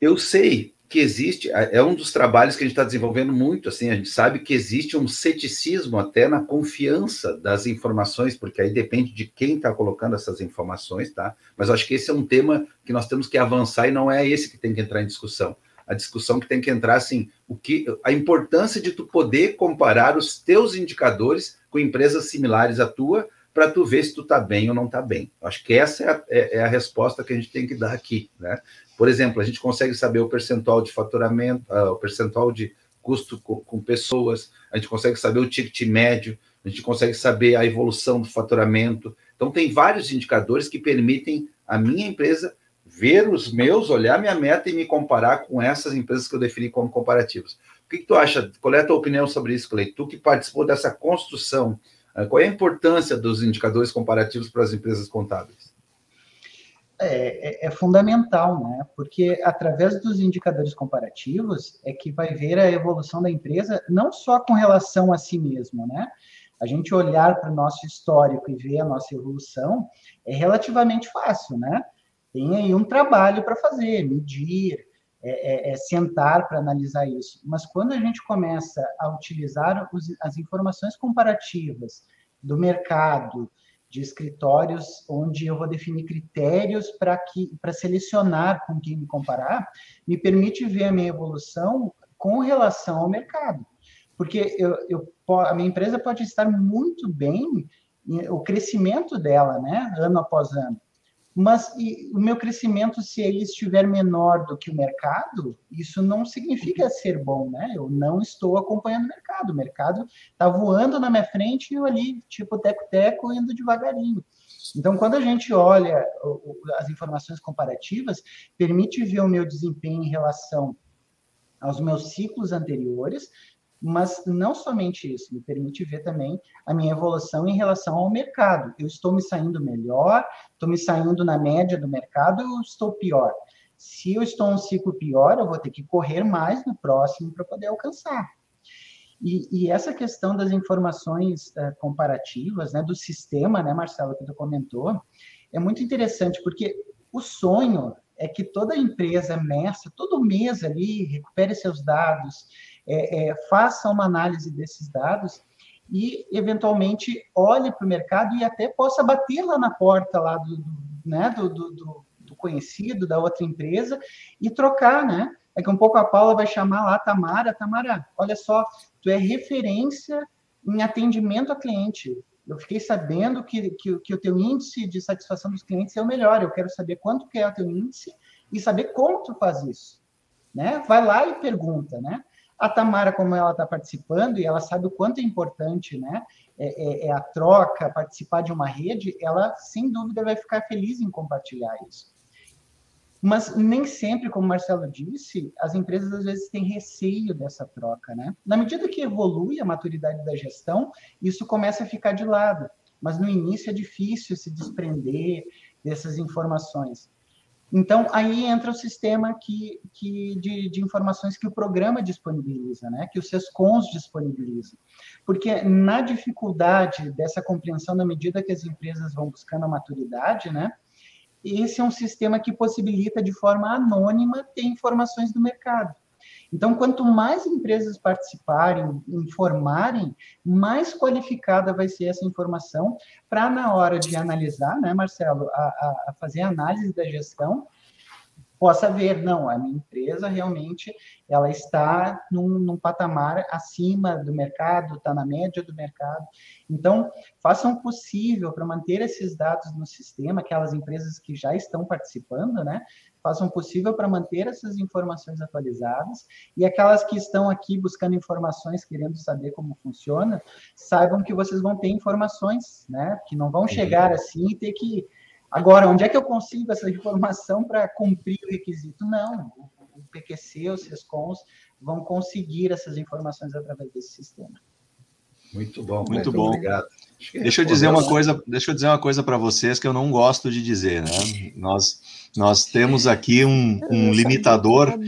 Eu sei que existe, é um dos trabalhos que a gente está desenvolvendo muito, assim, a gente sabe que existe um ceticismo até na confiança das informações, porque aí depende de quem está colocando essas informações, tá? Mas acho que esse é um tema que nós temos que avançar e não é esse que tem que entrar em discussão. A discussão que tem que entrar, assim, o que, a importância de tu poder comparar os teus indicadores com empresas similares à tua, para tu ver se tu está bem ou não está bem. Acho que essa é a, é, é a, resposta que a gente tem que dar aqui, né? Por exemplo, a gente consegue saber o percentual de faturamento, uh, o percentual de custo com, com, pessoas, a gente consegue saber o ticket médio, a gente consegue saber a evolução do faturamento. Então, tem vários indicadores que permitem a minha empresa ver os meus, olhar minha meta e me comparar com essas empresas que eu defini como comparativas. O que, que tu acha? Qual é a tua opinião sobre isso, Cleiton? Tu que participou dessa construção, qual é a importância dos indicadores comparativos para as empresas contábeis? É, é, é, fundamental, né? Porque através dos indicadores comparativos é que vai ver a evolução da empresa, não só com relação a si mesmo, né? A gente olhar para o nosso histórico e ver a nossa evolução é relativamente fácil, né? Tem aí um trabalho para fazer, medir, é, é, é sentar para analisar isso. Mas quando a gente começa a utilizar os, as informações comparativas do mercado, de escritórios onde eu vou definir critérios para que para selecionar com quem me comparar, me permite ver a minha evolução com relação ao mercado. Porque eu, eu, a minha empresa pode estar muito bem, o crescimento dela, né, ano após ano, mas e, o meu crescimento, se ele estiver menor do que o mercado, isso não significa ser bom, né? Eu não estou acompanhando o mercado. O mercado está voando na minha frente e eu ali, tipo, teco-teco, indo devagarinho. Então, quando a gente olha as informações comparativas, permite ver o meu desempenho em relação aos meus ciclos anteriores, mas não somente isso, me permite ver também a minha evolução em relação ao mercado. Eu estou me saindo melhor, estou me saindo na média do mercado ou estou pior? Se eu estou um ciclo pior, eu vou ter que correr mais no próximo para poder alcançar. E, e, essa questão das informações uh, comparativas, né, do sistema, né, Marcelo, que tu comentou, é muito interessante, porque o sonho é que toda empresa meça, todo mês ali, recupere seus dados, é, é, faça uma análise desses dados e, eventualmente, olhe para o mercado e até possa bater lá na porta lá do, do né, do, do, do, conhecido, da outra empresa, e trocar, né? Daqui um pouco a Paula vai chamar lá a Tamara, Tamara, olha só, tu é referência em atendimento a cliente. Eu fiquei sabendo que, que, que, o teu índice de satisfação dos clientes é o melhor. Eu quero saber quanto que é o teu índice e saber como tu faz isso. Né? Vai lá e pergunta, né? A Tamara, como ela está participando e ela sabe o quanto é importante, né? É, é, é, a troca, participar de uma rede, ela sem dúvida vai ficar feliz em compartilhar isso. Mas nem sempre, como o Marcelo disse, as empresas às vezes têm receio dessa troca, né? Na medida que evolui a maturidade da gestão, isso começa a ficar de lado. Mas no início é difícil se desprender dessas informações. Então, aí entra o sistema que, que de, de, informações que o programa disponibiliza, né? que os SESCONs disponibilizam. Porque na dificuldade dessa compreensão, na medida que as empresas vão buscando a maturidade, né? esse é um sistema que possibilita de forma anônima ter informações do mercado. Então, quanto mais empresas participarem, informarem, mais qualificada vai ser essa informação para, na hora de analisar, né, Marcelo, a, a, fazer a análise da gestão, possa ver, não, a minha empresa realmente ela está num, num patamar acima do mercado, está na média do mercado. Então, façam o possível para manter esses dados no sistema, aquelas empresas que já estão participando, né? Façam o possível para manter essas informações atualizadas e aquelas que estão aqui buscando informações, querendo saber como funciona, saibam que vocês vão ter informações, né? Que não vão chegar assim e ter que Agora, onde é que eu consigo essa informação para cumprir o requisito? Não, o PQC, os SESCONs vão conseguir essas informações através desse sistema. Muito bom, muito bom. Obrigado. Deixa eu dizer uma coisa, deixa eu dizer uma coisa para vocês que eu não gosto de dizer, né? Nós nós temos aqui um, um limitador,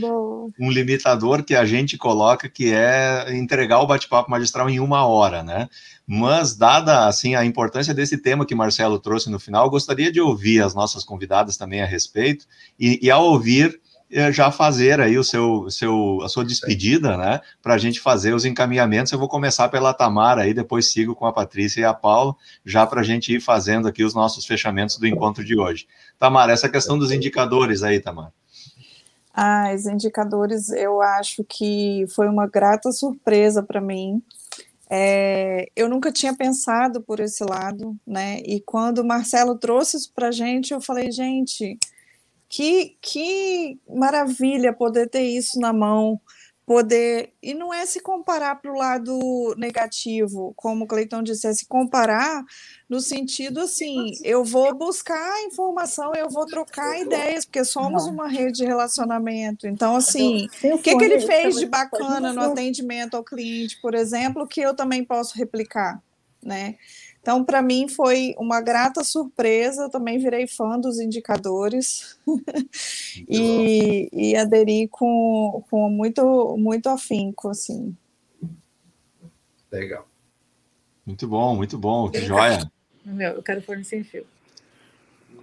um limitador que a gente coloca que é entregar o bate-papo magistral em uma hora, né? Mas, dada assim a importância desse tema que Marcelo trouxe no final, gostaria de ouvir as nossas convidadas também a respeito, e, e ao ouvir, eh, já fazer aí o seu, seu, a sua despedida, né? Para a gente fazer os encaminhamentos. Eu vou começar pela Tamara aí, depois sigo com a Patrícia e a Paula, já para a gente ir fazendo aqui os nossos fechamentos do encontro de hoje. Tamara, essa questão dos indicadores aí, Tamara. Ah, os indicadores eu acho que foi uma grata surpresa para mim. É, eu nunca tinha pensado por esse lado, né? E quando o Marcelo trouxe isso para gente, eu falei, gente, que, que maravilha poder ter isso na mão, poder. E não é se comparar para o lado negativo, como o Cleiton disse, é se comparar no sentido assim: eu vou buscar informação, eu vou trocar ideias, porque somos uma rede de relacionamento. Então, assim, o que, que ele fez de bacana no atendimento ao cliente, por exemplo, que eu também posso replicar, né? Então, para mim, foi uma grata surpresa. Eu também virei fã dos indicadores e, e, aderi com, com muito, muito afinco, assim. Legal. Muito bom, muito bom. Que joia. Meu, eu quero forno sem fio.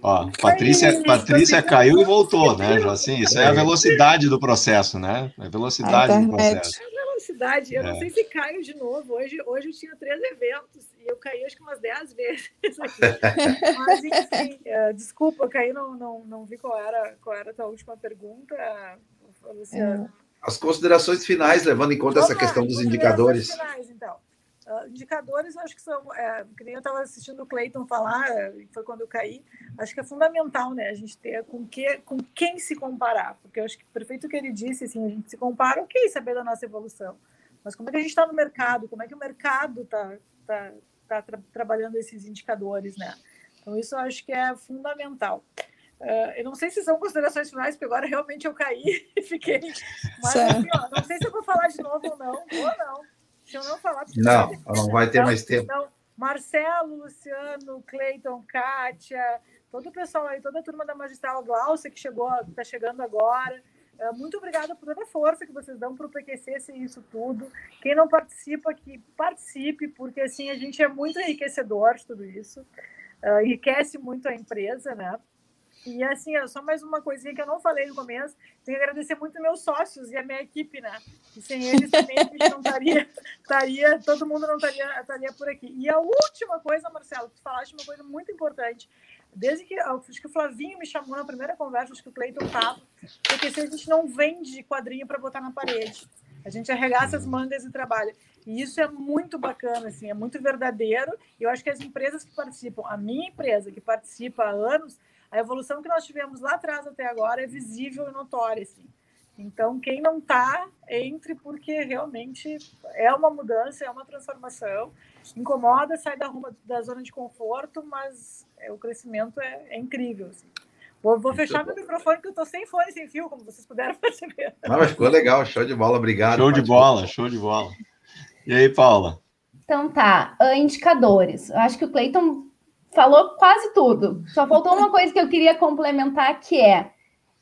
Ó, Patrícia, Patrícia caiu e voltou, né? Já assim, isso é a velocidade do processo, né? A velocidade do processo velocidade. Eu é. não sei se caio de novo. Hoje, hoje eu tinha três eventos eu caí acho que umas dez vezes aqui. Mas, enfim, uh, desculpa, eu caí, não, não, não vi qual era, qual era a tua última pergunta, Luciano. As considerações finais, levando em conta Vamos essa questão dos indicadores. Finais, então. Uh, indicadores, acho que são, é, que nem eu estava assistindo o Cleiton falar, foi quando eu caí, acho que é fundamental, né, a gente ter com, que, com quem se comparar, porque eu acho que perfeito o que ele disse, assim, a gente se compara, ok, saber da nossa evolução, mas como é que a gente está no mercado, como é que o mercado está tá, tá tra trabalhando esses indicadores, né, então isso eu acho que é fundamental. Uh, eu não sei se são considerações finais, porque agora realmente eu caí e fiquei. Mas assim, ó, não sei se eu vou falar de novo ou não. Ou não. Se eu não falar. Não, não vai ter mais tempo. Então, Marcelo, Luciano, Cleiton, Kátia, todo o pessoal aí, toda a turma da Magistral Glaucia que chegou, está chegando agora. Eh, muito obrigada por toda a força que vocês dão para o PQC ser isso tudo. Quem não participa, que participe, porque assim a gente é muito enriquecedor de tudo isso. Uh, enriquece muito a empresa, né? E assim, só mais uma coisinha que eu não falei no começo, tenho que agradecer muito meus sócios e a minha equipe, né? E sem eles também a gente não estaria, estaria todo mundo não estaria, estaria por aqui. E a última coisa, Marcelo, tu falaste uma coisa muito importante. Desde que acho que o Flavinho me chamou na primeira conversa, acho que o Cleiton estava, porque se a gente não vende quadrinho para botar na parede, a gente arregaça as mangas e trabalha. E isso é muito bacana, assim, é muito verdadeiro. E eu acho que as empresas que participam, a minha empresa que participa há anos, a evolução que nós tivemos lá atrás até agora é visível e notória, assim. Então, quem não está, entre, porque realmente é uma mudança, é uma transformação. Incomoda, sai da, da zona de conforto, mas é, o crescimento é, é incrível. Assim. Vou, vou fechar meu microfone, porque eu estou sem fone, sem fio, como vocês puderam perceber. Não, mas ficou legal, show de bola, obrigado. Show de bola, show de bola. E aí, Paula? Então tá, uh, indicadores. Eu acho que o Cleiton falou quase tudo. Só faltou uma coisa que eu queria complementar, que é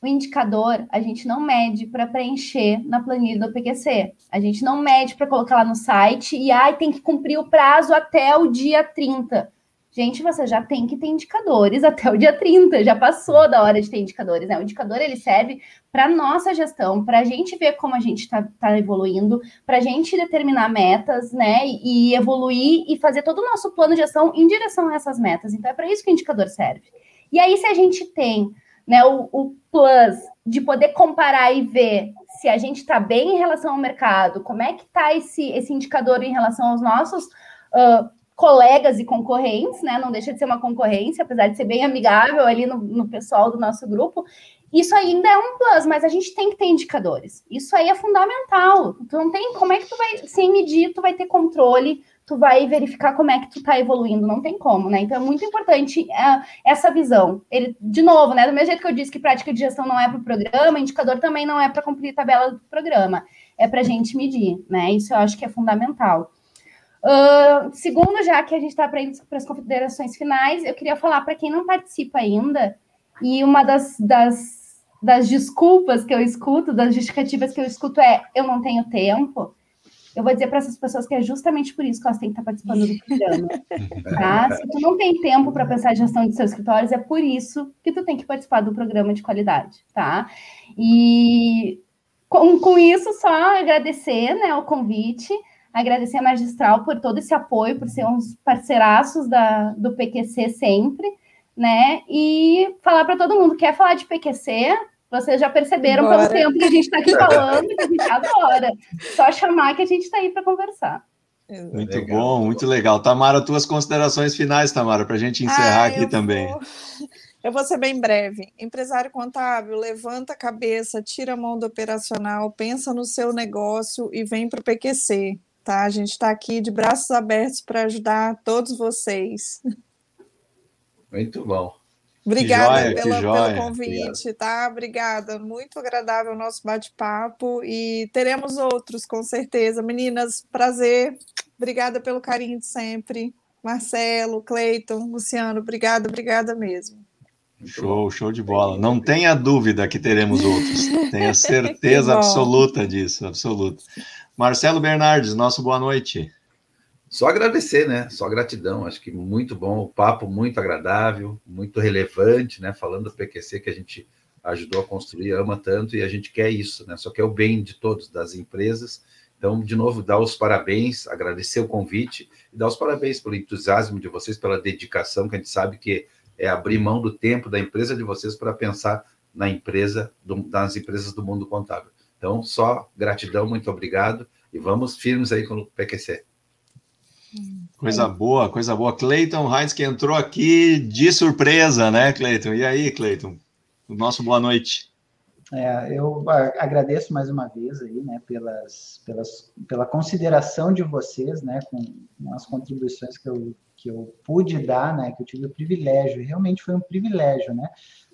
o indicador a gente não mede para preencher na planilha do PQC. A gente não mede para colocar lá no site e ai, tem que cumprir o prazo até o dia 30. Gente, você já tem que ter indicadores até o dia 30, já passou da hora de ter indicadores, né? O indicador ele serve para nossa gestão, para a gente ver como a gente está tá evoluindo, para a gente determinar metas, né? E evoluir e fazer todo o nosso plano de gestão em direção a essas metas. Então, é para isso que o indicador serve. E aí, se a gente tem né, o, o plus de poder comparar e ver se a gente está bem em relação ao mercado, como é que está esse, esse indicador em relação aos nossos. Uh, colegas e concorrentes, né? Não deixa de ser uma concorrência, apesar de ser bem amigável ali no, no pessoal do nosso grupo. Isso ainda é um plus, mas a gente tem que ter indicadores. Isso aí é fundamental. Tu não tem como é que tu vai, sem medir, tu vai ter controle, tu vai verificar como é que tu tá evoluindo, não tem como, né? Então é muito importante é, essa visão. Ele, de novo, né? Do mesmo jeito que eu disse que prática de gestão não é para o programa, indicador também não é para cumprir tabela do programa, é para a gente medir, né? Isso eu acho que é fundamental. Uh, segundo, já que a gente está para as considerações finais, eu queria falar para quem não participa ainda, e uma das, das, das desculpas que eu escuto, das justificativas que eu escuto é eu não tenho tempo. Eu vou dizer para essas pessoas que é justamente por isso que elas têm que estar participando do programa. Tá? Se tu não tem tempo para pensar em gestão de seus escritórios, é por isso que tu tem que participar do programa de qualidade, tá? E com, com isso, só agradecer né, o convite agradecer a Magistral por todo esse apoio, por ser uns parceiraços da, do PQC sempre, né? E falar para todo mundo, quer falar de PQC? Vocês já perceberam Bora. pelo tempo que a gente está aqui falando, que a gente adora. Só chamar que a gente está aí para conversar. Muito legal. bom, muito legal. Tamara, tuas considerações finais, Tamara, para a gente encerrar ah, aqui também. Vou... Eu vou ser bem breve. Empresário contábil, levanta a cabeça, tira a mão do operacional, pensa no seu negócio e vem para o PQC tá? A gente está aqui de braços abertos para ajudar todos vocês. Muito bom. Obrigada joia, pela, pelo convite, Obrigado. tá? Obrigada. Muito agradável o nosso bate-papo e teremos outros, com certeza. Meninas, prazer. Obrigada pelo carinho de sempre. Marcelo, Cleiton, Luciano, obrigada, obrigada mesmo. Show, show de bola. Não tenha dúvida que teremos outros. Tenha certeza absoluta disso, absoluta. Marcelo Bernardes, nosso boa noite. Só agradecer, né? Só gratidão. Acho que muito bom, o papo muito agradável, muito relevante, né? Falando do PQC que a gente ajudou a construir, ama tanto e a gente quer isso, né? Só quer o bem de todos, das empresas. Então, de novo, dar os parabéns, agradecer o convite e dar os parabéns pelo entusiasmo de vocês, pela dedicação, que a gente sabe que é abrir mão do tempo da empresa de vocês para pensar na empresa, do, nas empresas do mundo contábil. Então, só gratidão, muito obrigado e vamos firmes aí com o PQC. Coisa boa, coisa boa. Cleiton Heinz que entrou aqui de surpresa, né, Cleiton? E aí, Cleiton? O nosso boa noite. É, eu agradeço mais uma vez aí, né, pelas, pelas, pela consideração de vocês, né, com as contribuições que eu, que eu pude dar, né, que eu tive o privilégio, realmente foi um privilégio, né,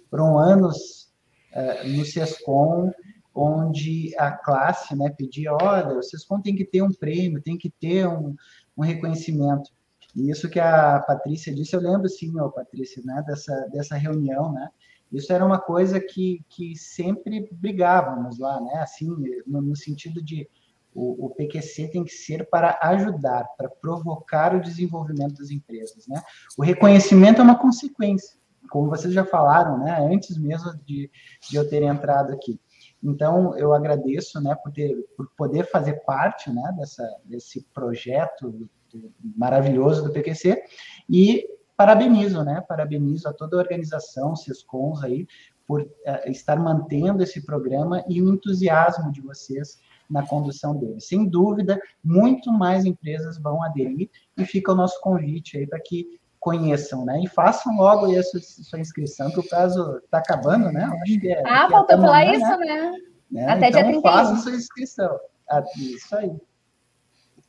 foram anos uh, no SESCOM, onde a classe né, pedia, olha, vocês têm que ter um prêmio, tem que ter um, um reconhecimento. E isso que a Patrícia disse, eu lembro sim, ó, Patrícia, né, dessa, dessa reunião, né, isso era uma coisa que, que sempre brigávamos lá, né, assim, no, no sentido de o, o, PQC tem que ser para ajudar, para provocar o desenvolvimento das empresas, né, o reconhecimento é uma consequência, como vocês já falaram, né, antes mesmo de, de eu ter entrado aqui. Então, eu agradeço né, por, ter, por poder fazer parte né, dessa, desse projeto maravilhoso do PQC e parabenizo, né? Parabenizo a toda a organização, Sescons aí, por uh, estar mantendo esse programa e o entusiasmo de vocês na condução dele. Sem dúvida, muito mais empresas vão aderir e fica o nosso convite aí para que conheçam, né? E façam logo aí a sua, sua inscrição, que o prazo está acabando, né? acho que é, ah, faltou falar isso, né? né? Até então, dia 31. Faça sua inscrição. Ah, isso aí.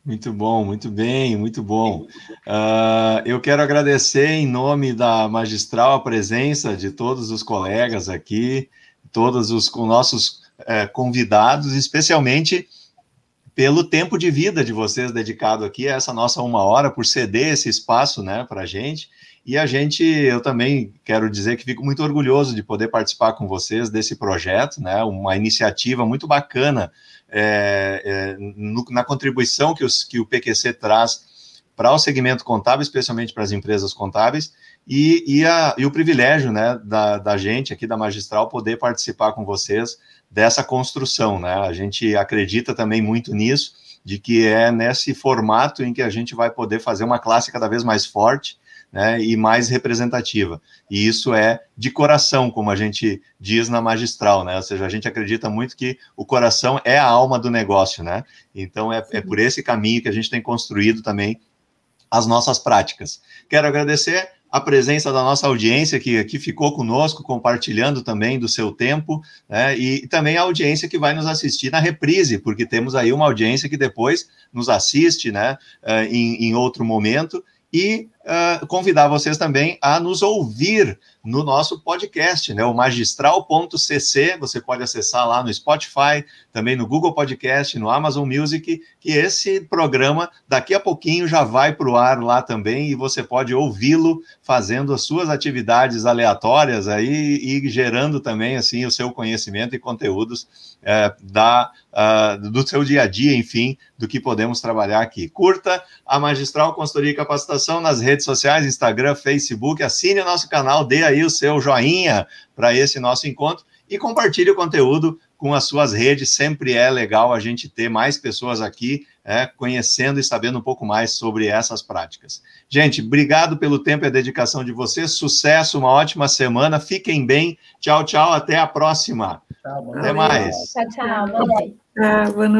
Muito bom, muito bem, muito bom. Uh, eu quero agradecer em nome da magistral a presença de todos os colegas aqui, todos os com nossos uh, convidados, especialmente pelo tempo de vida de vocês dedicado aqui a essa nossa uma hora, por ceder esse espaço né, para a gente. E a gente, eu também quero dizer que fico muito orgulhoso de poder participar com vocês desse projeto, né? Uma iniciativa muito bacana é, é, no, na contribuição que, os, que o PQC traz para o segmento contábil, especialmente para as empresas contábeis, e, e, a, e o privilégio né, da, da, gente aqui da Magistral poder participar com vocês dessa construção. Né? A gente acredita também muito nisso, de que é nesse formato em que a gente vai poder fazer uma classe cada vez mais forte né, e mais representativa. E isso é de coração, como a gente diz na magistral, né? Ou seja, a gente acredita muito que o coração é a alma do negócio, né? Então é, é por esse caminho que a gente tem construído também as nossas práticas. Quero agradecer a presença da nossa audiência que aqui ficou conosco, compartilhando também do seu tempo, né, e também a audiência que vai nos assistir na reprise, porque temos aí uma audiência que depois nos assiste, né, eh, em, em outro momento, e uh, convidar vocês também a nos ouvir no nosso podcast, né? O magistral.cc, você pode acessar lá no Spotify, também no Google Podcast, no Amazon Music, que esse programa daqui a pouquinho já vai para o ar lá também e você pode ouvi-lo fazendo as suas atividades aleatórias aí e gerando também assim o seu conhecimento e conteúdos é, da, uh, do seu dia a dia, enfim, do que podemos trabalhar aqui. Curta a Magistral Consultoria e Capacitação nas redes sociais, Instagram, Facebook, assine o nosso canal, dê aí o seu joinha para esse nosso encontro e compartilhe o conteúdo com as suas redes. Sempre é legal a gente ter mais pessoas aqui é, conhecendo e sabendo um pouco mais sobre essas práticas. Gente, obrigado pelo tempo e a dedicação de vocês. Sucesso, uma ótima semana. Fiquem bem. Tchau, tchau. Até a próxima. Tchau, até mais. Tchau, tchau. Boa noite. Ah, boa noite.